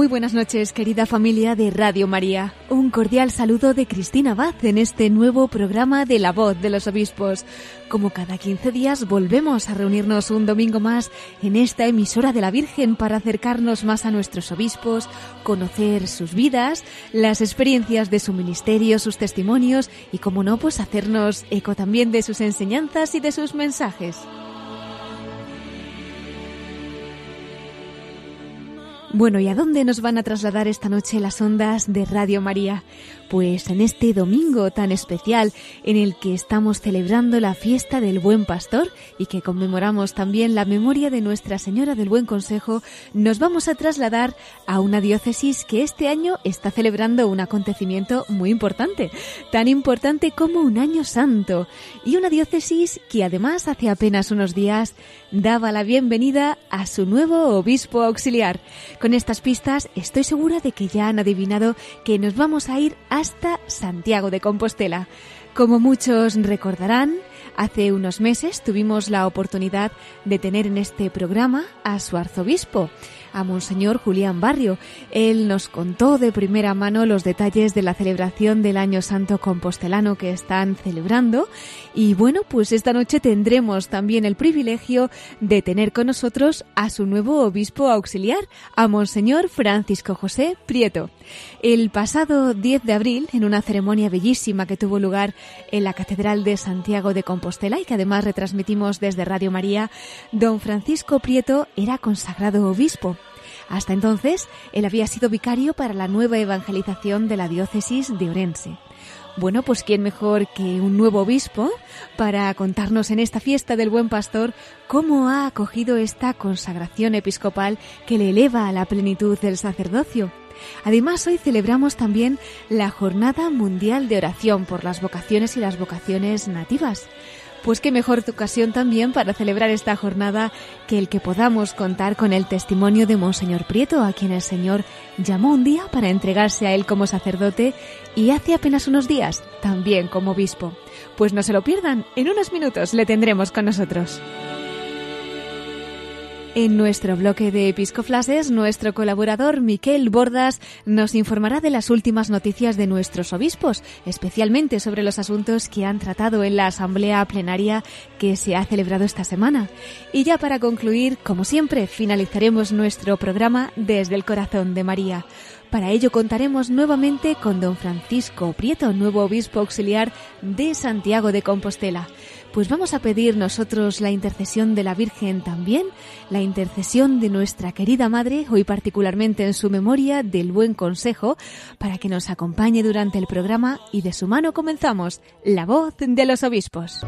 Muy buenas noches, querida familia de Radio María. Un cordial saludo de Cristina Abad en este nuevo programa de La Voz de los Obispos. Como cada 15 días volvemos a reunirnos un domingo más en esta emisora de la Virgen para acercarnos más a nuestros obispos, conocer sus vidas, las experiencias de su ministerio, sus testimonios y, como no, pues hacernos eco también de sus enseñanzas y de sus mensajes. Bueno, ¿y a dónde nos van a trasladar esta noche las ondas de Radio María? Pues en este domingo tan especial en el que estamos celebrando la fiesta del Buen Pastor y que conmemoramos también la memoria de Nuestra Señora del Buen Consejo, nos vamos a trasladar a una diócesis que este año está celebrando un acontecimiento muy importante, tan importante como un año santo, y una diócesis que además hace apenas unos días daba la bienvenida a su nuevo obispo auxiliar. Con estas pistas estoy segura de que ya han adivinado que nos vamos a ir hasta Santiago de Compostela. Como muchos recordarán, hace unos meses tuvimos la oportunidad de tener en este programa a su arzobispo, a Monseñor Julián Barrio. Él nos contó de primera mano los detalles de la celebración del Año Santo Compostelano que están celebrando. Y bueno, pues esta noche tendremos también el privilegio de tener con nosotros a su nuevo obispo auxiliar, a Monseñor Francisco José Prieto. El pasado 10 de abril, en una ceremonia bellísima que tuvo lugar en la Catedral de Santiago de Compostela y que además retransmitimos desde Radio María, don Francisco Prieto era consagrado obispo. Hasta entonces, él había sido vicario para la nueva evangelización de la diócesis de Orense. Bueno, pues quién mejor que un nuevo obispo para contarnos en esta fiesta del buen pastor cómo ha acogido esta consagración episcopal que le eleva a la plenitud del sacerdocio. Además, hoy celebramos también la Jornada Mundial de Oración por las vocaciones y las vocaciones nativas. Pues qué mejor ocasión también para celebrar esta jornada que el que podamos contar con el testimonio de Monseñor Prieto, a quien el Señor llamó un día para entregarse a él como sacerdote y hace apenas unos días también como obispo. Pues no se lo pierdan, en unos minutos le tendremos con nosotros. En nuestro bloque de episcoflases, nuestro colaborador Miquel Bordas nos informará de las últimas noticias de nuestros obispos, especialmente sobre los asuntos que han tratado en la asamblea plenaria que se ha celebrado esta semana. Y ya para concluir, como siempre, finalizaremos nuestro programa desde el corazón de María. Para ello contaremos nuevamente con don Francisco Prieto, nuevo obispo auxiliar de Santiago de Compostela. Pues vamos a pedir nosotros la intercesión de la Virgen también, la intercesión de nuestra querida Madre, hoy particularmente en su memoria del buen consejo, para que nos acompañe durante el programa y de su mano comenzamos la voz de los obispos.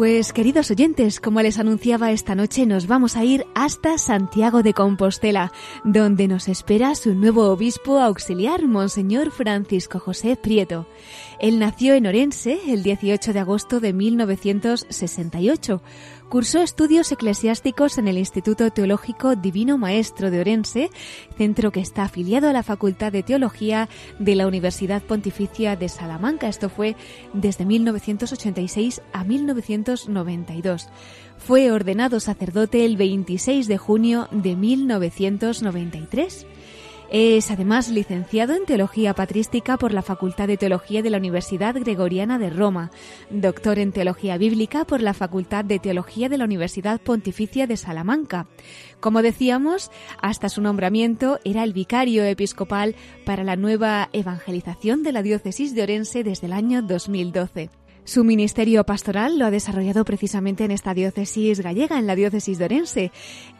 Pues queridos oyentes, como les anunciaba esta noche, nos vamos a ir hasta Santiago de Compostela, donde nos espera su nuevo obispo auxiliar, Monseñor Francisco José Prieto. Él nació en Orense el 18 de agosto de 1968. Cursó estudios eclesiásticos en el Instituto Teológico Divino Maestro de Orense, centro que está afiliado a la Facultad de Teología de la Universidad Pontificia de Salamanca. Esto fue desde 1986 a 1992. Fue ordenado sacerdote el 26 de junio de 1993. Es además licenciado en Teología Patrística por la Facultad de Teología de la Universidad Gregoriana de Roma, doctor en Teología Bíblica por la Facultad de Teología de la Universidad Pontificia de Salamanca. Como decíamos, hasta su nombramiento era el vicario episcopal para la nueva evangelización de la diócesis de Orense desde el año 2012. Su ministerio pastoral lo ha desarrollado precisamente en esta diócesis gallega, en la diócesis de Orense.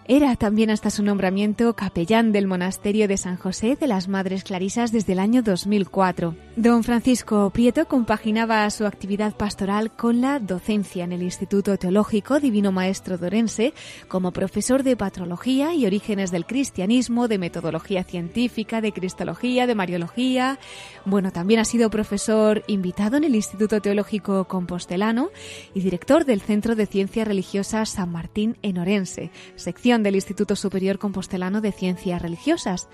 Era también hasta su nombramiento capellán del monasterio de San José de las Madres Clarisas desde el año 2004. Don Francisco Prieto compaginaba su actividad pastoral con la docencia en el Instituto Teológico Divino Maestro de Orense como profesor de patrología y orígenes del cristianismo, de metodología científica, de cristología, de mariología. Bueno, también ha sido profesor invitado en el Instituto Teológico Compostelano y director del Centro de Ciencias Religiosas San Martín en Orense, sección del Instituto Superior Compostelano de Ciencias Religiosas.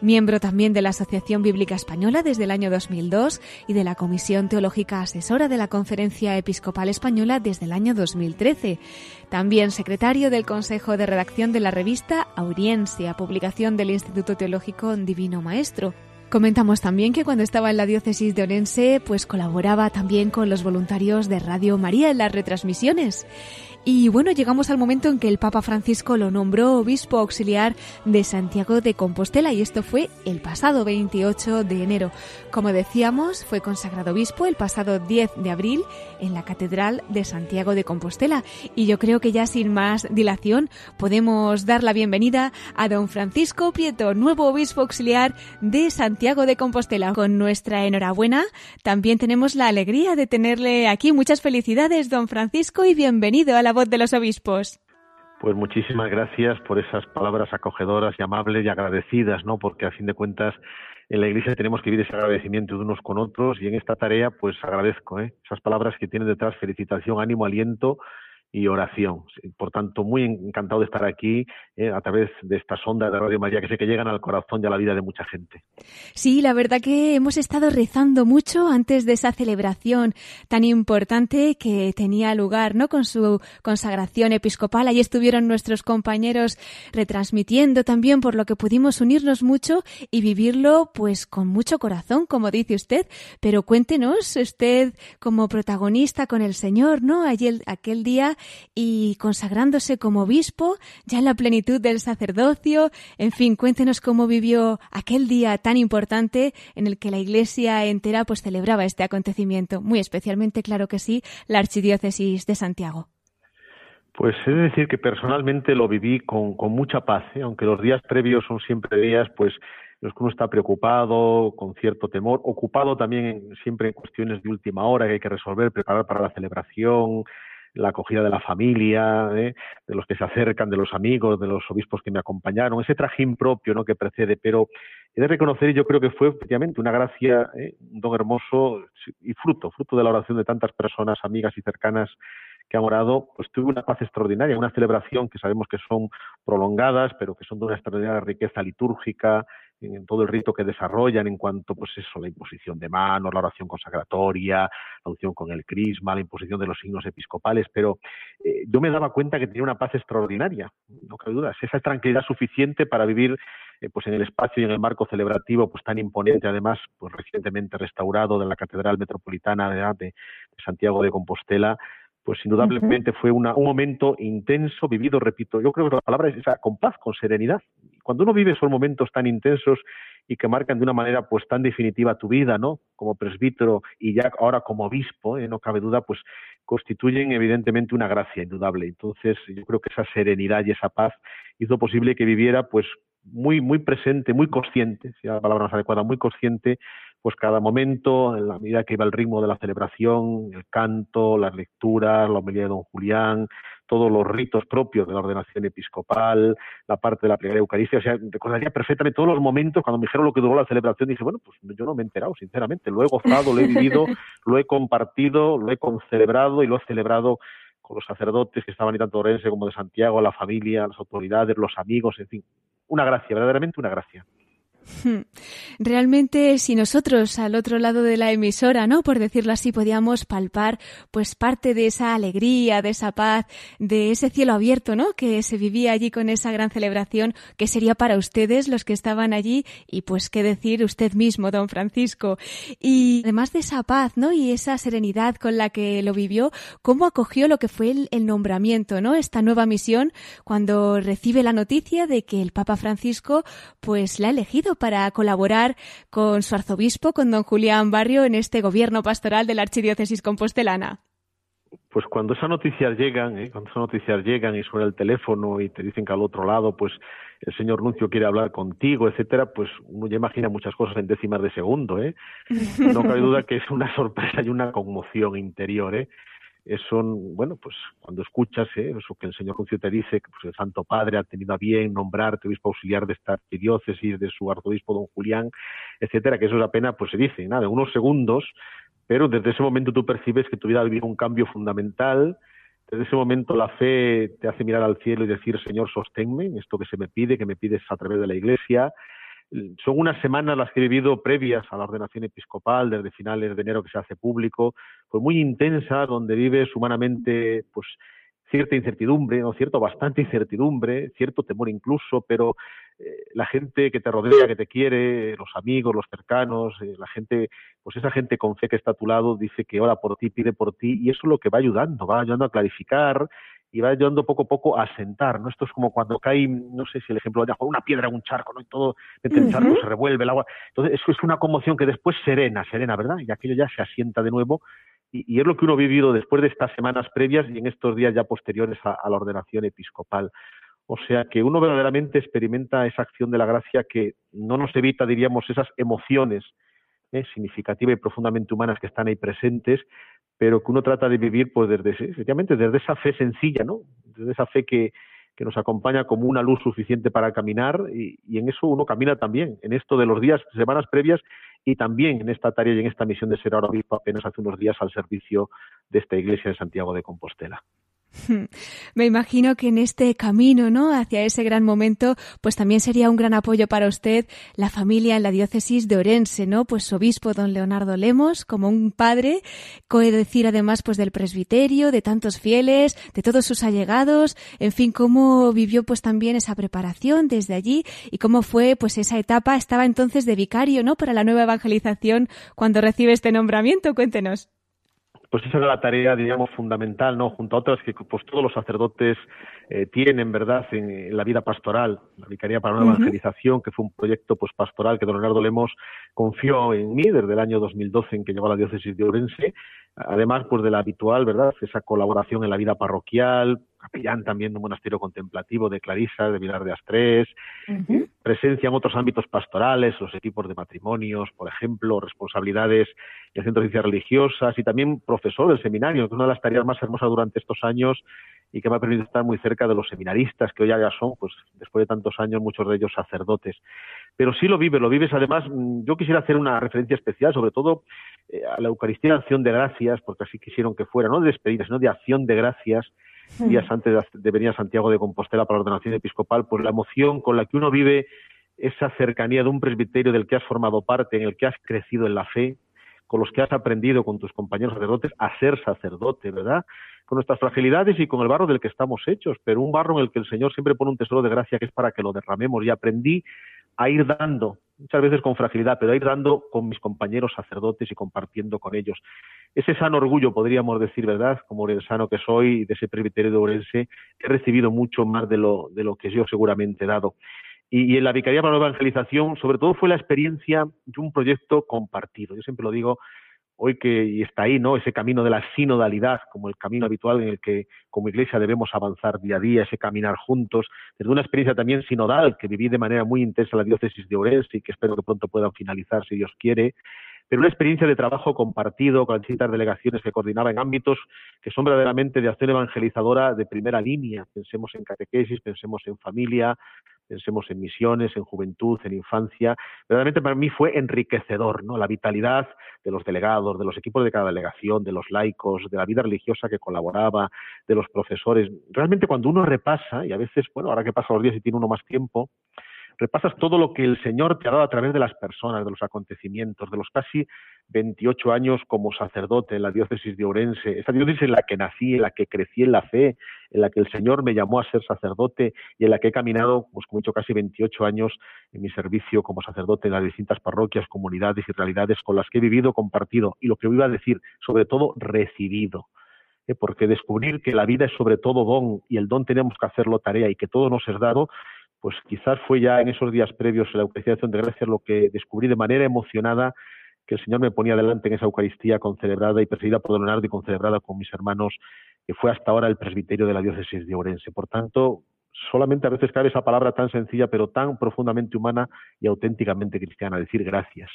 Miembro también de la Asociación Bíblica Española desde el año 2002 y de la Comisión Teológica Asesora de la Conferencia Episcopal Española desde el año 2013. También secretario del Consejo de Redacción de la revista Auriencia, publicación del Instituto Teológico Divino Maestro. Comentamos también que cuando estaba en la diócesis de Orense, pues colaboraba también con los voluntarios de Radio María en las retransmisiones. Y bueno, llegamos al momento en que el Papa Francisco lo nombró obispo auxiliar de Santiago de Compostela y esto fue el pasado 28 de enero. Como decíamos, fue consagrado obispo el pasado 10 de abril en la Catedral de Santiago de Compostela. Y yo creo que ya sin más dilación podemos dar la bienvenida a don Francisco Prieto, nuevo obispo auxiliar de Santiago de Compostela. Con nuestra enhorabuena, también tenemos la alegría de tenerle aquí. Muchas felicidades, don Francisco, y bienvenido a la voz de los obispos. Pues muchísimas gracias por esas palabras acogedoras y amables y agradecidas, ¿no? Porque a fin de cuentas en la Iglesia tenemos que vivir ese agradecimiento de unos con otros y en esta tarea pues agradezco ¿eh? esas palabras que tienen detrás felicitación, ánimo, aliento y oración. Por tanto, muy encantado de estar aquí eh, a través de esta sonda de Radio María que sé que llegan al corazón y a la vida de mucha gente. Sí, la verdad que hemos estado rezando mucho antes de esa celebración tan importante que tenía lugar, ¿no? Con su consagración episcopal. Ahí estuvieron nuestros compañeros retransmitiendo también, por lo que pudimos unirnos mucho y vivirlo, pues, con mucho corazón, como dice usted. Pero cuéntenos, usted como protagonista con el Señor, ¿no? Ayer, aquel día y consagrándose como obispo, ya en la plenitud del sacerdocio. En fin, cuéntenos cómo vivió aquel día tan importante en el que la Iglesia entera pues celebraba este acontecimiento, muy especialmente, claro que sí, la Archidiócesis de Santiago. Pues es decir que personalmente lo viví con, mucha paz, ¿eh? aunque los días previos son siempre días pues los que uno está preocupado, con cierto temor, ocupado también siempre en cuestiones de última hora que hay que resolver, preparar para la celebración, la acogida de la familia, ¿eh? de los que se acercan, de los amigos, de los obispos que me acompañaron, ese trajín propio ¿no? que precede, pero he de reconocer, yo creo que fue efectivamente una gracia, ¿eh? un don hermoso y fruto, fruto de la oración de tantas personas, amigas y cercanas que han orado, pues tuve una paz extraordinaria, una celebración que sabemos que son prolongadas, pero que son de una extraordinaria riqueza litúrgica, en todo el rito que desarrollan en cuanto, pues eso, la imposición de manos, la oración consagratoria, la unción con el crisma, la imposición de los signos episcopales, pero eh, yo me daba cuenta que tenía una paz extraordinaria, no cabe duda, esa tranquilidad suficiente para vivir eh, pues en el espacio y en el marco celebrativo pues tan imponente, además, pues recientemente restaurado de la Catedral Metropolitana de, de Santiago de Compostela, pues indudablemente fue un momento intenso, vivido, repito, yo creo que la palabra es esa, con paz, con serenidad. Cuando uno vive esos momentos tan intensos y que marcan de una manera pues tan definitiva tu vida, ¿no? Como presbítero y ya ahora como obispo, ¿eh? no cabe duda, pues constituyen evidentemente una gracia indudable. Entonces, yo creo que esa serenidad y esa paz hizo posible que viviera pues muy muy presente, muy consciente, si la palabra más adecuada, muy consciente pues cada momento, en la medida que iba el ritmo de la celebración, el canto, las lecturas, la homilía de don Julián, todos los ritos propios de la ordenación episcopal, la parte de la plegaria eucarística, o sea, recordaría perfectamente todos los momentos cuando me dijeron lo que duró la celebración, dije, bueno, pues yo no me he enterado, sinceramente, lo he gozado, lo he vivido, lo he compartido, lo he concelebrado y lo he celebrado con los sacerdotes que estaban ahí tanto de Orense como de Santiago, la familia, las autoridades, los amigos, en fin, una gracia, verdaderamente una gracia. Hmm. Realmente, si nosotros al otro lado de la emisora, ¿no? Por decirlo así, podíamos palpar, pues parte de esa alegría, de esa paz, de ese cielo abierto, ¿no? Que se vivía allí con esa gran celebración, que sería para ustedes los que estaban allí, y pues qué decir usted mismo, don Francisco. Y además de esa paz, ¿no? Y esa serenidad con la que lo vivió, ¿cómo acogió lo que fue el, el nombramiento, ¿no? Esta nueva misión, cuando recibe la noticia de que el Papa Francisco, pues la ha elegido para colaborar con su arzobispo, con don Julián Barrio, en este gobierno pastoral de la Archidiócesis Compostelana? Pues cuando esas noticias llegan, ¿eh? cuando esas noticias llegan y suena el teléfono y te dicen que al otro lado, pues el señor Nuncio quiere hablar contigo, etcétera, pues uno ya imagina muchas cosas en décimas de segundo, ¿eh? No cabe duda que es una sorpresa y una conmoción interior, ¿eh? Son, bueno, pues cuando escuchas ¿eh? eso que el señor Nuncio te dice, que pues, el Santo Padre ha tenido a bien nombrarte obispo auxiliar de esta archidiócesis, de su arzobispo don Julián, etcétera, que eso es apenas, pues se dice, nada, unos segundos, pero desde ese momento tú percibes que tu vida ha vivido un cambio fundamental, desde ese momento la fe te hace mirar al cielo y decir, Señor, sosténme en esto que se me pide, que me pides a través de la Iglesia, son unas semanas las que he vivido previas a la ordenación episcopal, desde finales de enero que se hace público, pues muy intensa, donde vives humanamente, pues cierta incertidumbre, no cierto, bastante incertidumbre, cierto temor incluso, pero eh, la gente que te rodea, que te quiere, los amigos, los cercanos, eh, la gente, pues esa gente con fe que está a tu lado dice que ora por ti, pide por ti, y eso es lo que va ayudando, va ayudando a clarificar y va ayudando poco a poco a sentar, ¿no? Esto es como cuando cae, no sé si el ejemplo de una piedra en un charco, ¿no? Y todo, el charco se revuelve, el agua. Entonces, eso es una conmoción que después serena, serena, ¿verdad? Y aquello ya se asienta de nuevo. Y, es lo que uno ha vivido después de estas semanas previas y en estos días ya posteriores a, la ordenación episcopal. O sea que uno verdaderamente experimenta esa acción de la gracia que no nos evita, diríamos, esas emociones ¿eh? significativas y profundamente humanas que están ahí presentes, pero que uno trata de vivir pues desde, efectivamente, desde esa fe sencilla, ¿no? Desde esa fe que, que nos acompaña como una luz suficiente para caminar y, y, en eso uno camina también, en esto de los días, semanas previas y también en esta tarea y en esta misión de ser ahora obispo apenas hace unos días al servicio de esta iglesia de Santiago de Compostela. Me imagino que en este camino, ¿no? Hacia ese gran momento, pues también sería un gran apoyo para usted la familia en la diócesis de Orense, ¿no? Pues su obispo don Leonardo Lemos, como un padre, decir además pues del presbiterio, de tantos fieles, de todos sus allegados, en fin, cómo vivió pues también esa preparación desde allí y cómo fue pues esa etapa, estaba entonces de vicario, ¿no? Para la nueva evangelización cuando recibe este nombramiento, cuéntenos pues esa era la tarea, diríamos, fundamental, ¿no? Junto a otras que pues todos los sacerdotes eh, tienen, ¿verdad?, en, la vida pastoral. La Vicaría para una Evangelización, que fue un proyecto pues pastoral que don Leonardo Lemos confió en mí desde el año 2012 en que llegó a la diócesis de Orense, además pues de la habitual, ¿verdad?, esa colaboración en la vida parroquial, capellán también de un monasterio contemplativo de Clarisa, de Vilar de Astrés, presencia en otros ámbitos pastorales, los equipos de matrimonios, por ejemplo, responsabilidades en centros de ciencias religiosas y también profesor del seminario, que es una de las tareas más hermosas durante estos años y que me ha permitido estar muy cerca de los seminaristas, que hoy ya son, pues después de tantos años, muchos de ellos sacerdotes. Pero sí lo vives, lo vives. Además, mm, yo quisiera hacer una referencia especial, sobre todo eh, a la Eucaristía de Acción de Gracias, porque así quisieron que fuera, no de despedida, sino de Acción de Gracias, días antes de venir a Santiago de Compostela para la ordenación episcopal, pues la emoción con la que uno vive esa cercanía de un presbiterio del que has formado parte, en el que has crecido en la fe, con los que has aprendido con tus compañeros sacerdotes a ser sacerdote, ¿verdad? Con nuestras fragilidades y con el barro del que estamos hechos, pero un barro en el que el Señor siempre pone un tesoro de gracia que es para que lo derramemos. Y aprendí a ir dando, muchas veces con fragilidad, pero a ir dando con mis compañeros sacerdotes y compartiendo con ellos. Ese sano orgullo, podríamos decir, ¿verdad? Como el sano que soy, de ese presbiterio de Orense, he recibido mucho más de lo, de lo que yo seguramente he dado. Y, en la Vicaría para la Evangelización, sobre todo, fue la experiencia de un proyecto compartido. Yo siempre lo digo, hoy que está ahí, ¿no? Ese camino de la sinodalidad, como el camino habitual en el que como iglesia debemos avanzar día a día, ese caminar juntos, desde una experiencia también sinodal que viví de manera muy intensa en la diócesis de Orense y que espero que pronto puedan finalizar si Dios quiere, pero una experiencia de trabajo compartido con distintas delegaciones que coordinaba en ámbitos que son verdaderamente de acción evangelizadora de primera línea. Pensemos en catequesis, pensemos en familia, pensemos en misiones, en juventud, en infancia. Verdaderamente para mí fue enriquecedor, ¿no? La vitalidad de los delegados, de los equipos de cada delegación, de los laicos, de la vida religiosa que colaboraba, de los profesores. Realmente cuando uno repasa, y a veces, bueno, ahora que pasa los días y tiene uno más tiempo, repasas todo lo que el Señor te ha dado a través de las personas, de los acontecimientos, de los casi 28 años como sacerdote en la diócesis de Orense, esa diócesis en la que nací, en la que crecí en la fe, en la que el Señor me llamó a ser sacerdote y en la que he caminado, pues como he dicho, casi 28 años en mi servicio como sacerdote en las distintas parroquias, comunidades y realidades con las que he vivido, compartido y lo que iba a decir, sobre todo recibido ¿eh? porque descubrir que la vida es sobre todo don y el don tenemos que hacerlo tarea y que todo nos es dado, pues quizás fue ya en esos días previos a la Eucaristía de Gracias lo que descubrí de manera emocionada que el Señor me ponía delante en esa Eucaristía concelebrada y presidida por Don Leonardo y concelebrada con mis hermanos, que fue hasta ahora el presbiterio de la diócesis de Orense. Por tanto, solamente a veces cabe esa palabra tan sencilla, pero tan profundamente humana y auténticamente cristiana, decir gracias.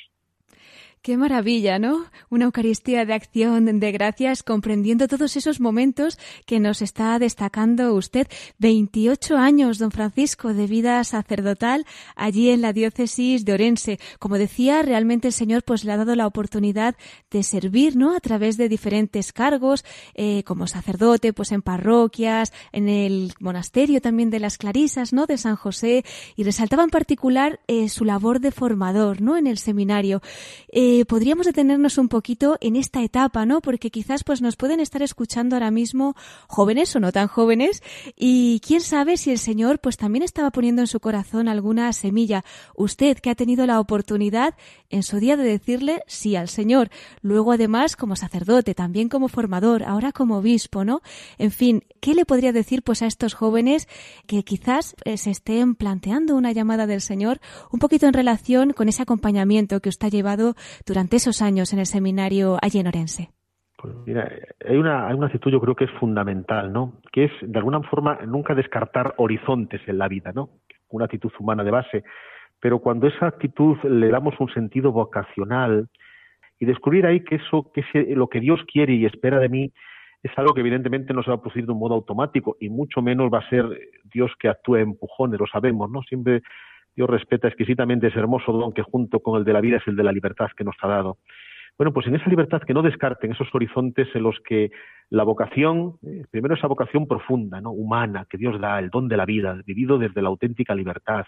Qué maravilla, ¿no? Una Eucaristía de acción de gracias, comprendiendo todos esos momentos que nos está destacando usted. 28 años, don Francisco, de vida sacerdotal allí en la diócesis de Orense. Como decía, realmente el Señor pues le ha dado la oportunidad de servir, ¿no? A través de diferentes cargos, eh, como sacerdote, pues en parroquias, en el monasterio también de las Clarisas, ¿no? De San José. Y resaltaba en particular eh, su labor de formador, ¿no? En el seminario. Eh, eh, podríamos detenernos un poquito en esta etapa, ¿no? Porque quizás pues nos pueden estar escuchando ahora mismo jóvenes o no tan jóvenes y quién sabe si el Señor pues también estaba poniendo en su corazón alguna semilla. Usted que ha tenido la oportunidad en su día de decirle sí al Señor, luego además como sacerdote, también como formador, ahora como obispo, ¿no? En fin, ¿qué le podría decir pues a estos jóvenes que quizás eh, se estén planteando una llamada del Señor un poquito en relación con ese acompañamiento que usted ha llevado durante esos años en el seminario allí en Orense? Pues mira, hay una, hay una actitud yo creo que es fundamental, ¿no? Que es, de alguna forma, nunca descartar horizontes en la vida, ¿no? Una actitud humana de base. Pero cuando esa actitud le damos un sentido vocacional y descubrir ahí que eso, que lo que Dios quiere y espera de mí, es algo que evidentemente no se va a producir de un modo automático y mucho menos va a ser Dios que actúe empujones, lo sabemos, ¿no? Siempre Dios respeta exquisitamente ese hermoso don que junto con el de la vida es el de la libertad que nos ha dado. Bueno, pues en esa libertad que no descarten esos horizontes en los que la vocación, eh, primero esa vocación profunda, ¿no? humana, que Dios da, el don de la vida, vivido desde la auténtica libertad,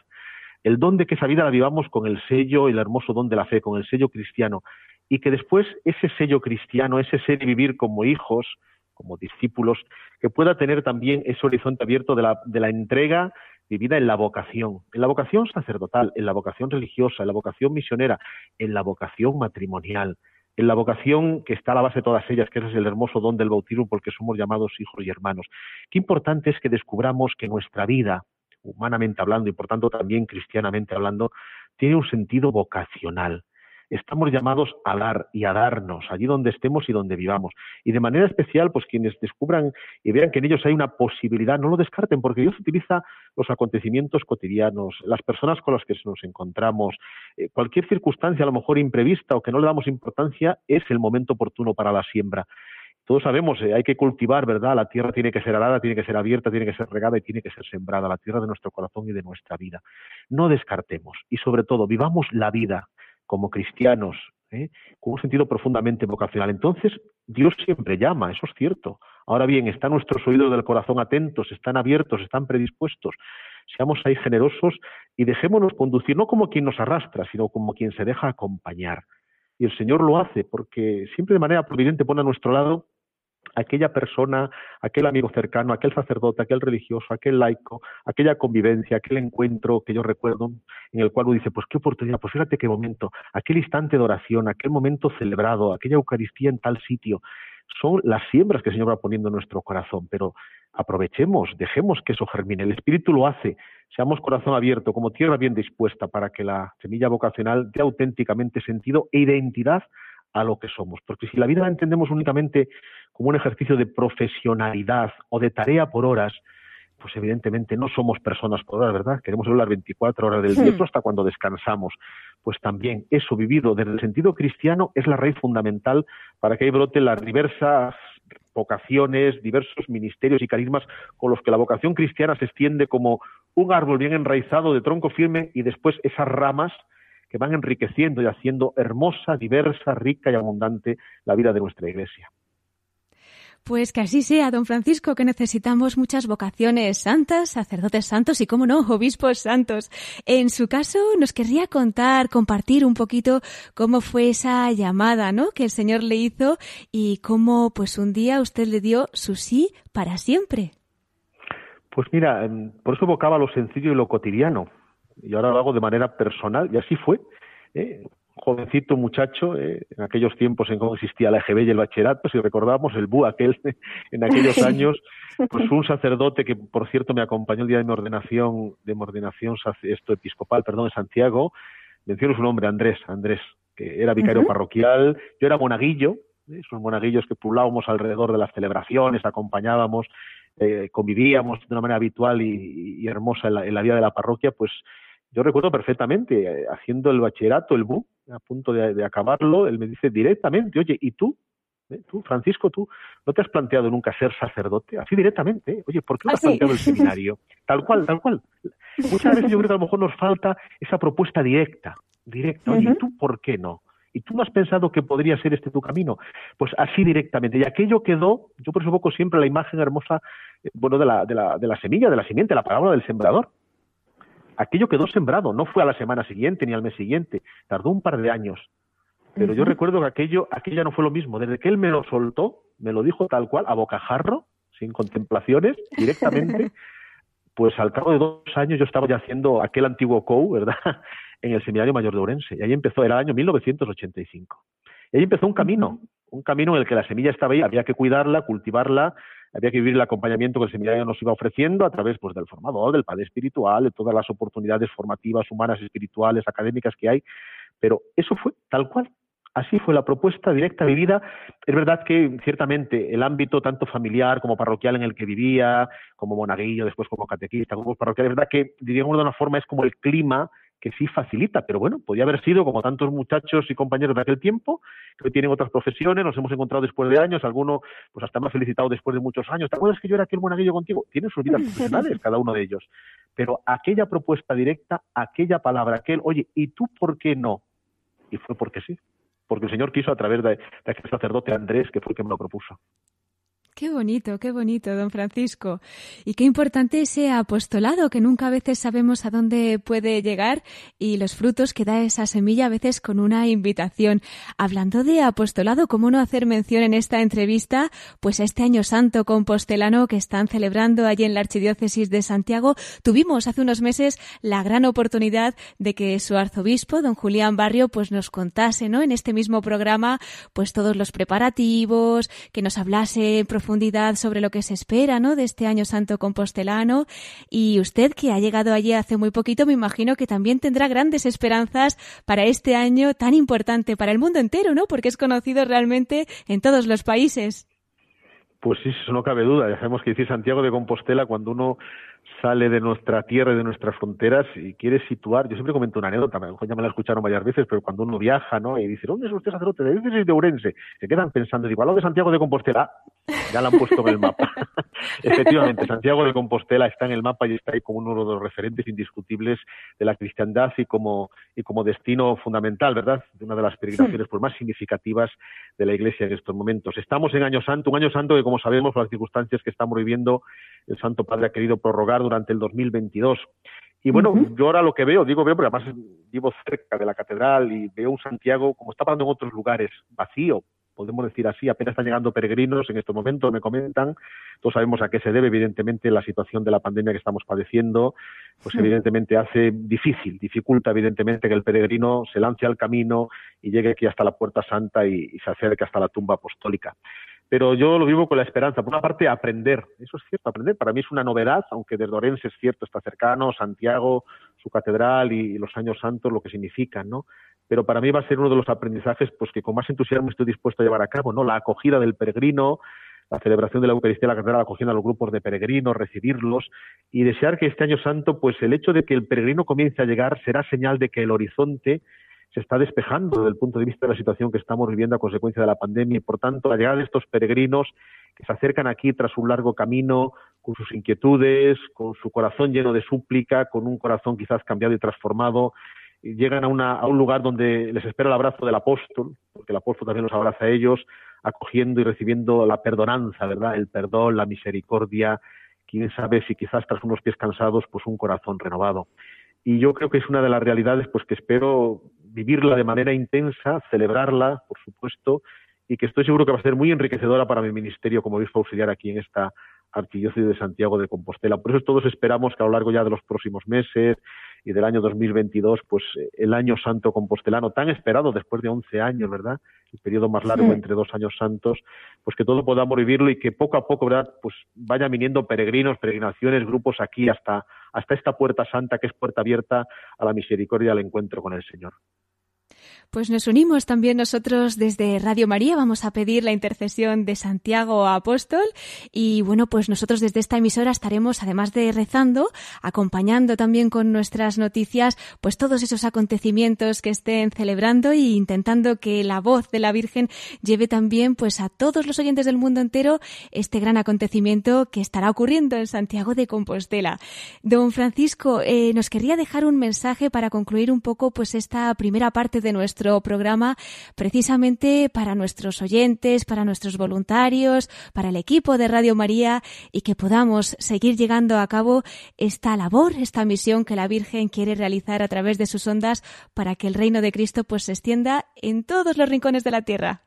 el don de que esa vida la vivamos con el sello, el hermoso don de la fe, con el sello cristiano, y que después ese sello cristiano, ese ser y vivir como hijos, como discípulos, que pueda tener también ese horizonte abierto de la, de la entrega vivida en la vocación, en la vocación sacerdotal, en la vocación religiosa, en la vocación misionera, en la vocación matrimonial, en la vocación que está a la base de todas ellas, que ese es el hermoso don del bautismo porque somos llamados hijos y hermanos. Qué importante es que descubramos que nuestra vida, humanamente hablando y por tanto también cristianamente hablando, tiene un sentido vocacional estamos llamados a dar y a darnos allí donde estemos y donde vivamos. Y de manera especial, pues quienes descubran y vean que en ellos hay una posibilidad, no lo descarten, porque Dios utiliza los acontecimientos cotidianos, las personas con las que nos encontramos, eh, cualquier circunstancia a lo mejor imprevista o que no le damos importancia, es el momento oportuno para la siembra todos sabemos, eh, hay que cultivar, ¿verdad? La tierra tiene que ser arada, tiene que ser abierta, tiene que ser regada y tiene que ser sembrada, la tierra de nuestro corazón y de nuestra vida. No descartemos y sobre todo vivamos la vida como cristianos, ¿eh? con un sentido profundamente vocacional. Entonces, Dios siempre llama, eso es cierto. Ahora bien, están nuestros oídos del corazón atentos, están abiertos, están predispuestos. Seamos ahí generosos y dejémonos conducir, no como quien nos arrastra, sino como quien se deja acompañar. Y el Señor lo hace, porque siempre de manera providente pone a nuestro lado aquella persona, aquel amigo cercano, aquel sacerdote, aquel religioso, aquel laico, aquella convivencia, aquel encuentro que yo recuerdo en el cual uno dice, pues qué oportunidad, pues fíjate qué momento, aquel instante de oración, aquel momento celebrado, aquella Eucaristía en tal sitio, son las siembras que el Señor va poniendo en nuestro corazón, pero aprovechemos, dejemos que eso germine, el Espíritu lo hace, seamos corazón abierto, como tierra bien dispuesta para que la semilla vocacional dé auténticamente sentido e identidad a lo que somos. Porque si la vida la entendemos únicamente como un ejercicio de profesionalidad o de tarea por horas, pues evidentemente no somos personas por horas, ¿verdad? Queremos hablar 24 horas del día, hasta cuando descansamos. Pues también eso vivido desde el sentido cristiano es la raíz fundamental para que ahí broten las diversas vocaciones, diversos ministerios y carismas con los que la vocación cristiana se extiende como un árbol bien enraizado de tronco firme y después esas ramas que van enriqueciendo y haciendo hermosa, diversa, rica y abundante la vida de nuestra Iglesia. Pues que así sea, don Francisco, que necesitamos muchas vocaciones santas, sacerdotes santos y, cómo no, obispos santos. En su caso, nos querría contar, compartir un poquito cómo fue esa llamada, ¿no? Que el Señor le hizo y cómo, pues, un día usted le dio su sí para siempre. Pues mira, em, por eso evocaba lo sencillo y lo cotidiano. Y ahora lo hago de manera personal, y así fue. ¿eh? jovencito muchacho, eh, en aquellos tiempos en cómo existía la EGB y el bachillerato, si recordamos el BU aquel en aquellos años, pues un sacerdote que por cierto me acompañó el día de mi ordenación, de mi ordenación esto episcopal, perdón, en Santiago, menciono su nombre, Andrés, Andrés, que era vicario parroquial, yo era monaguillo, ¿eh? esos monaguillos que pulábamos alrededor de las celebraciones, acompañábamos, eh, convivíamos de una manera habitual y, hermosa en la, en la vida de la parroquia, pues yo recuerdo perfectamente, eh, haciendo el bachillerato, el BU, a punto de, acabarlo, él me dice directamente, oye, ¿y tú? ¿Eh? Tú, Francisco, tú no te has planteado nunca ser sacerdote, así directamente. ¿eh? Oye, ¿por qué no has planteado el seminario? Tal cual, tal cual. Muchas veces yo creo que a lo mejor nos falta esa propuesta directa, directa. Oye, ¿y tú por qué no? ¿Y tú no has pensado que podría ser este tu camino? Pues así directamente. Y aquello quedó, yo por eso siempre la imagen hermosa, bueno, de la, de la, de la semilla, de la simiente, la palabra del sembrador aquello quedó sembrado, no fue a la semana siguiente ni al mes siguiente, tardó un par de años. Pero yo recuerdo que aquello, aquella no fue lo mismo. Desde que él me lo soltó, me lo dijo tal cual, a bocajarro, sin contemplaciones, directamente, pues al cabo de dos años yo estaba ya haciendo aquel antiguo COU, ¿verdad?, en el Seminario Mayor de Orense. Y ahí empezó, era el año 1985. Y ahí empezó un camino, un camino en el que la semilla estaba ahí, había que cuidarla, cultivarla, había que vivir el acompañamiento que el seminario nos iba ofreciendo a través pues, del formador, del padre espiritual, de todas las oportunidades formativas, humanas, espirituales, académicas que hay. Pero eso fue tal cual. Así fue la propuesta directa vivida. Es verdad que ciertamente el ámbito tanto familiar como parroquial en el que vivía, como monaguillo, después como catequista, como parroquial, es verdad que diríamos de una forma es como el clima que sí facilita, pero bueno, podía haber sido como tantos muchachos y compañeros de aquel tiempo, que tienen otras profesiones, nos hemos encontrado después de años, alguno pues hasta me ha felicitado después de muchos años, ¿te acuerdas que yo era aquel monaguillo contigo? Tienen sus vidas profesionales cada uno de ellos, pero aquella propuesta directa, aquella palabra, aquel, oye, ¿y tú por qué no? Y fue porque sí, porque el Señor quiso a través de, de aquel sacerdote Andrés, que fue el que me lo propuso. Qué bonito, qué bonito, don Francisco. Y qué importante ese apostolado, que nunca a veces sabemos a dónde puede llegar y los frutos que da esa semilla a veces con una invitación. Hablando de apostolado, ¿cómo no hacer mención en esta entrevista? Pues a este año santo compostelano que están celebrando allí en la Archidiócesis de Santiago, tuvimos hace unos meses la gran oportunidad de que su arzobispo, don Julián Barrio, pues nos contase, ¿no? En este mismo programa, pues todos los preparativos, que nos hablase profundamente sobre lo que se espera, ¿no? De este año santo compostelano. Y usted, que ha llegado allí hace muy poquito, me imagino que también tendrá grandes esperanzas para este año tan importante para el mundo entero, ¿no? Porque es conocido realmente en todos los países. Pues sí, eso no cabe duda. Ya sabemos que decir Santiago de Compostela cuando uno sale de nuestra tierra y de nuestras fronteras y quiere situar, yo siempre comento una anécdota, ya me la escucharon varias veces, pero cuando uno viaja, ¿no? Y dice, ¿dónde es usted sacerdote? De diócesis de Urense. Se quedan pensando, digo, lo de Santiago de Compostela, ya la han puesto en el mapa. Efectivamente, Santiago de Compostela está en el mapa y está ahí como uno de los referentes indiscutibles de la cristiandad y como, y como destino fundamental, ¿verdad? De una de las peregrinaciones pues, más significativas de la Iglesia en estos momentos. Estamos en Año Santo, un Año Santo que, como sabemos, por las circunstancias que estamos viviendo, el Santo Padre ha querido prorrogar durante el 2022. Y bueno, yo ahora lo que veo, digo veo, porque además vivo cerca de la catedral y veo un Santiago como está pasando en otros lugares, vacío, podemos decir así, apenas están llegando peregrinos en estos momentos, me comentan, todos sabemos a qué se debe, evidentemente, la situación de la pandemia que estamos padeciendo, pues evidentemente hace difícil, dificulta evidentemente que el peregrino se lance al camino y llegue aquí hasta la Puerta Santa y, y se acerque hasta la tumba apostólica pero yo lo vivo con la esperanza. Por una parte, aprender. Eso es cierto, aprender. Para mí es una novedad, aunque desde Orense es cierto, está cercano, Santiago, su catedral y, los años santos, lo que significan, ¿no? pero para mí va a ser uno de los aprendizajes pues que con más entusiasmo estoy dispuesto a llevar a cabo, ¿no? La acogida del peregrino, la celebración de la Eucaristía, la carrera, la acogida a los grupos de peregrinos, recibirlos y desear que este año santo, pues el hecho de que el peregrino comience a llegar será señal de que el horizonte se está despejando desde el punto de vista de la situación que estamos viviendo a consecuencia de la pandemia y, por tanto, la llegada de estos peregrinos que se acercan aquí tras un largo camino, con sus inquietudes, con su corazón lleno de súplica, con un corazón quizás cambiado y transformado, llegan a, una, a un lugar donde les espera el abrazo del apóstol, porque el apóstol también los abraza a ellos, acogiendo y recibiendo la perdonanza, ¿verdad? El perdón, la misericordia, quién sabe si quizás tras unos pies cansados, pues un corazón renovado. Y yo creo que es una de las realidades, pues que espero vivirla de manera intensa, celebrarla, por supuesto, y que estoy seguro que va a ser muy enriquecedora para mi ministerio como obispo auxiliar aquí en esta arquidiócesis de Santiago de Compostela. Por eso todos esperamos que a lo largo ya de los próximos meses y del año 2022, pues eh, el año santo compostelano, tan esperado después de 11 años, ¿verdad? El periodo más largo entre dos años santos, pues que todos podamos vivirlo y que poco a poco, ¿verdad? Pues vayan viniendo peregrinos, peregrinaciones, grupos aquí hasta, hasta esta puerta santa que es puerta abierta a la misericordia al encuentro con el Señor. Pues nos unimos también nosotros desde Radio María. Vamos a pedir la intercesión de Santiago Apóstol. Y bueno, pues nosotros desde esta emisora estaremos, además de rezando, acompañando también con nuestras noticias, pues todos esos acontecimientos que estén celebrando e intentando que la voz de la Virgen lleve también, pues a todos los oyentes del mundo entero este gran acontecimiento que estará ocurriendo en Santiago de Compostela. Don Francisco, eh, nos querría dejar un mensaje para concluir un poco, pues esta primera parte de nuestro programa precisamente para nuestros oyentes, para nuestros voluntarios, para el equipo de Radio María y que podamos seguir llegando a cabo esta labor, esta misión que la Virgen quiere realizar a través de sus ondas para que el reino de Cristo pues se extienda en todos los rincones de la tierra.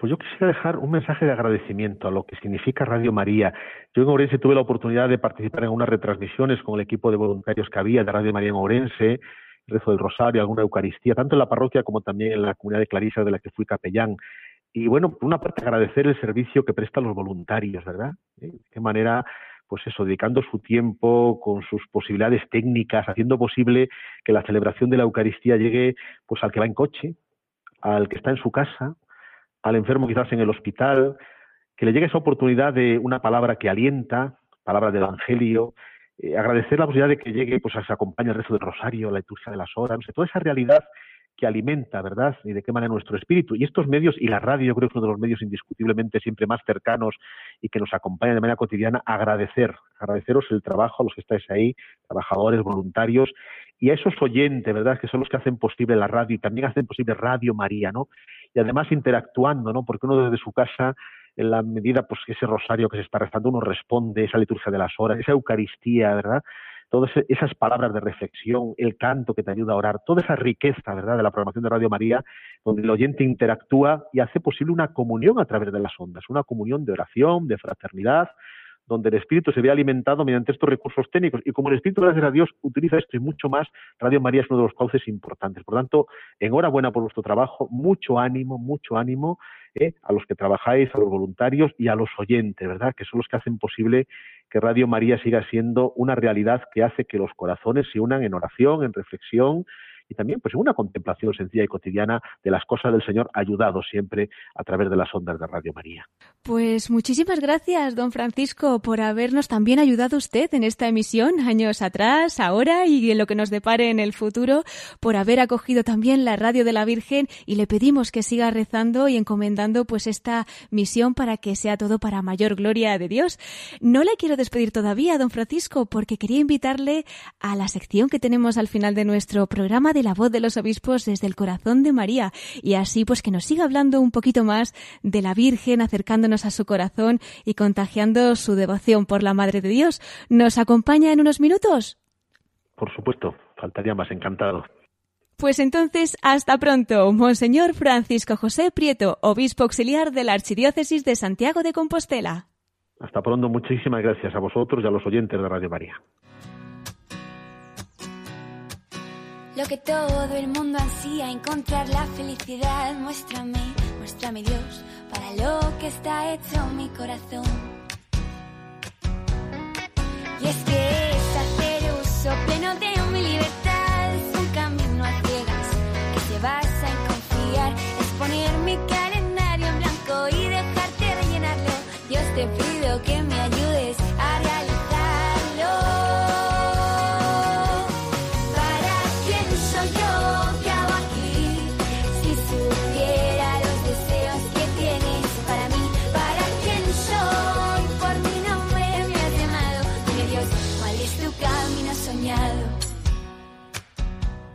Pues yo quisiera dejar un mensaje de agradecimiento a lo que significa Radio María. Yo en Ourense tuve la oportunidad de participar en unas retransmisiones con el equipo de voluntarios que había de Radio María en Ourense rezo del rosario, alguna Eucaristía, tanto en la parroquia como también en la comunidad de Clarisa de la que fui capellán. Y bueno, por una parte agradecer el servicio que prestan los voluntarios, ¿verdad? ¿Eh? De qué manera, pues eso, dedicando su tiempo con sus posibilidades técnicas, haciendo posible que la celebración de la Eucaristía llegue pues al que va en coche, al que está en su casa, al enfermo quizás en el hospital, que le llegue esa oportunidad de una palabra que alienta, palabra de evangelio, eh, agradecer la posibilidad de que llegue, pues se acompañe el resto del rosario, la liturgia de las horas, no sé, toda esa realidad que alimenta, ¿verdad? Y de qué manera nuestro espíritu. Y estos medios, y la radio, yo creo que es uno de los medios indiscutiblemente siempre más cercanos y que nos acompañan de manera cotidiana, agradecer, agradeceros el trabajo a los que estáis ahí, trabajadores, voluntarios, y a esos oyentes, ¿verdad? Que son los que hacen posible la radio y también hacen posible Radio María, ¿no? Y además interactuando, ¿no? Porque uno desde su casa en la medida pues que ese rosario que se está rezando uno responde, esa liturgia de las horas, esa Eucaristía, ¿verdad? Todas esas palabras de reflexión, el canto que te ayuda a orar, toda esa riqueza, ¿verdad?, de la programación de Radio María, donde el oyente interactúa y hace posible una comunión a través de las ondas, una comunión de oración, de fraternidad, donde el espíritu se ve alimentado mediante estos recursos técnicos. Y como el espíritu, gracias a Dios, utiliza esto y mucho más, Radio María es uno de los cauces importantes. Por tanto, enhorabuena por vuestro trabajo, mucho ánimo, mucho ánimo ¿eh? a los que trabajáis, a los voluntarios y a los oyentes, ¿verdad? Que son los que hacen posible que Radio María siga siendo una realidad que hace que los corazones se unan en oración, en reflexión, y también pues una contemplación sencilla y cotidiana de las cosas del Señor, ayudado siempre a través de las ondas de Radio María. Pues muchísimas gracias, don Francisco, por habernos también ayudado usted en esta emisión años atrás, ahora y en lo que nos depare en el futuro, por haber acogido también la radio de la Virgen y le pedimos que siga rezando y encomendando pues esta misión para que sea todo para mayor gloria de Dios. No le quiero despedir todavía, don Francisco, porque quería invitarle a la sección que tenemos al final de nuestro programa de la voz de los obispos desde el corazón de María y así pues que nos siga hablando un poquito más de la Virgen, acercándonos a su corazón y contagiando su devoción por la Madre de Dios. ¿Nos acompaña en unos minutos? Por supuesto, faltaría más encantado. Pues entonces, hasta pronto, Monseñor Francisco José Prieto, obispo auxiliar de la Archidiócesis de Santiago de Compostela. Hasta pronto, muchísimas gracias a vosotros y a los oyentes de Radio María. lo que todo el mundo ansía, encontrar la felicidad. Muéstrame, muéstrame Dios, para lo que está hecho mi corazón. Y es que es hacer uso pleno de mi libertad, es un camino a ciegas que se basa en confiar, es poner mi calendario en blanco y dejarte rellenarlo. Dios te pide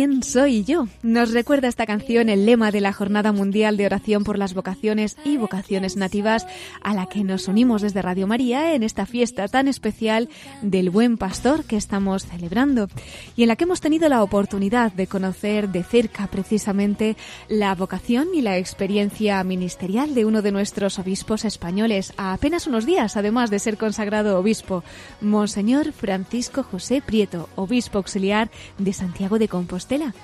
Quién soy yo? Nos recuerda esta canción el lema de la Jornada Mundial de Oración por las Vocaciones y Vocaciones Nativas, a la que nos unimos desde Radio María en esta fiesta tan especial del Buen Pastor que estamos celebrando y en la que hemos tenido la oportunidad de conocer de cerca precisamente la vocación y la experiencia ministerial de uno de nuestros obispos españoles, a apenas unos días, además de ser consagrado obispo, Monseñor Francisco José Prieto, obispo auxiliar de Santiago de Compostela. Compostela.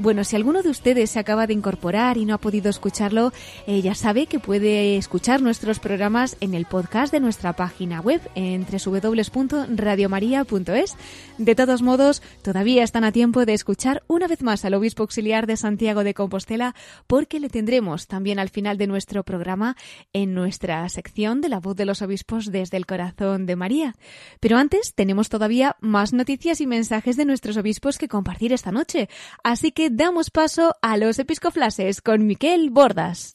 Bueno, si alguno de ustedes se acaba de incorporar y no ha podido escucharlo, eh, ya sabe que puede escuchar nuestros programas en el podcast de nuestra página web en www.radiomaria.es. De todos modos, todavía están a tiempo de escuchar una vez más al obispo auxiliar de Santiago de Compostela porque le tendremos también al final de nuestro programa en nuestra sección de la voz de los obispos desde el corazón de María. Pero antes tenemos todavía más noticias y mensajes de nuestros obispos que compartir esta noche. Así que damos paso a los episcoflases con Miquel Bordas.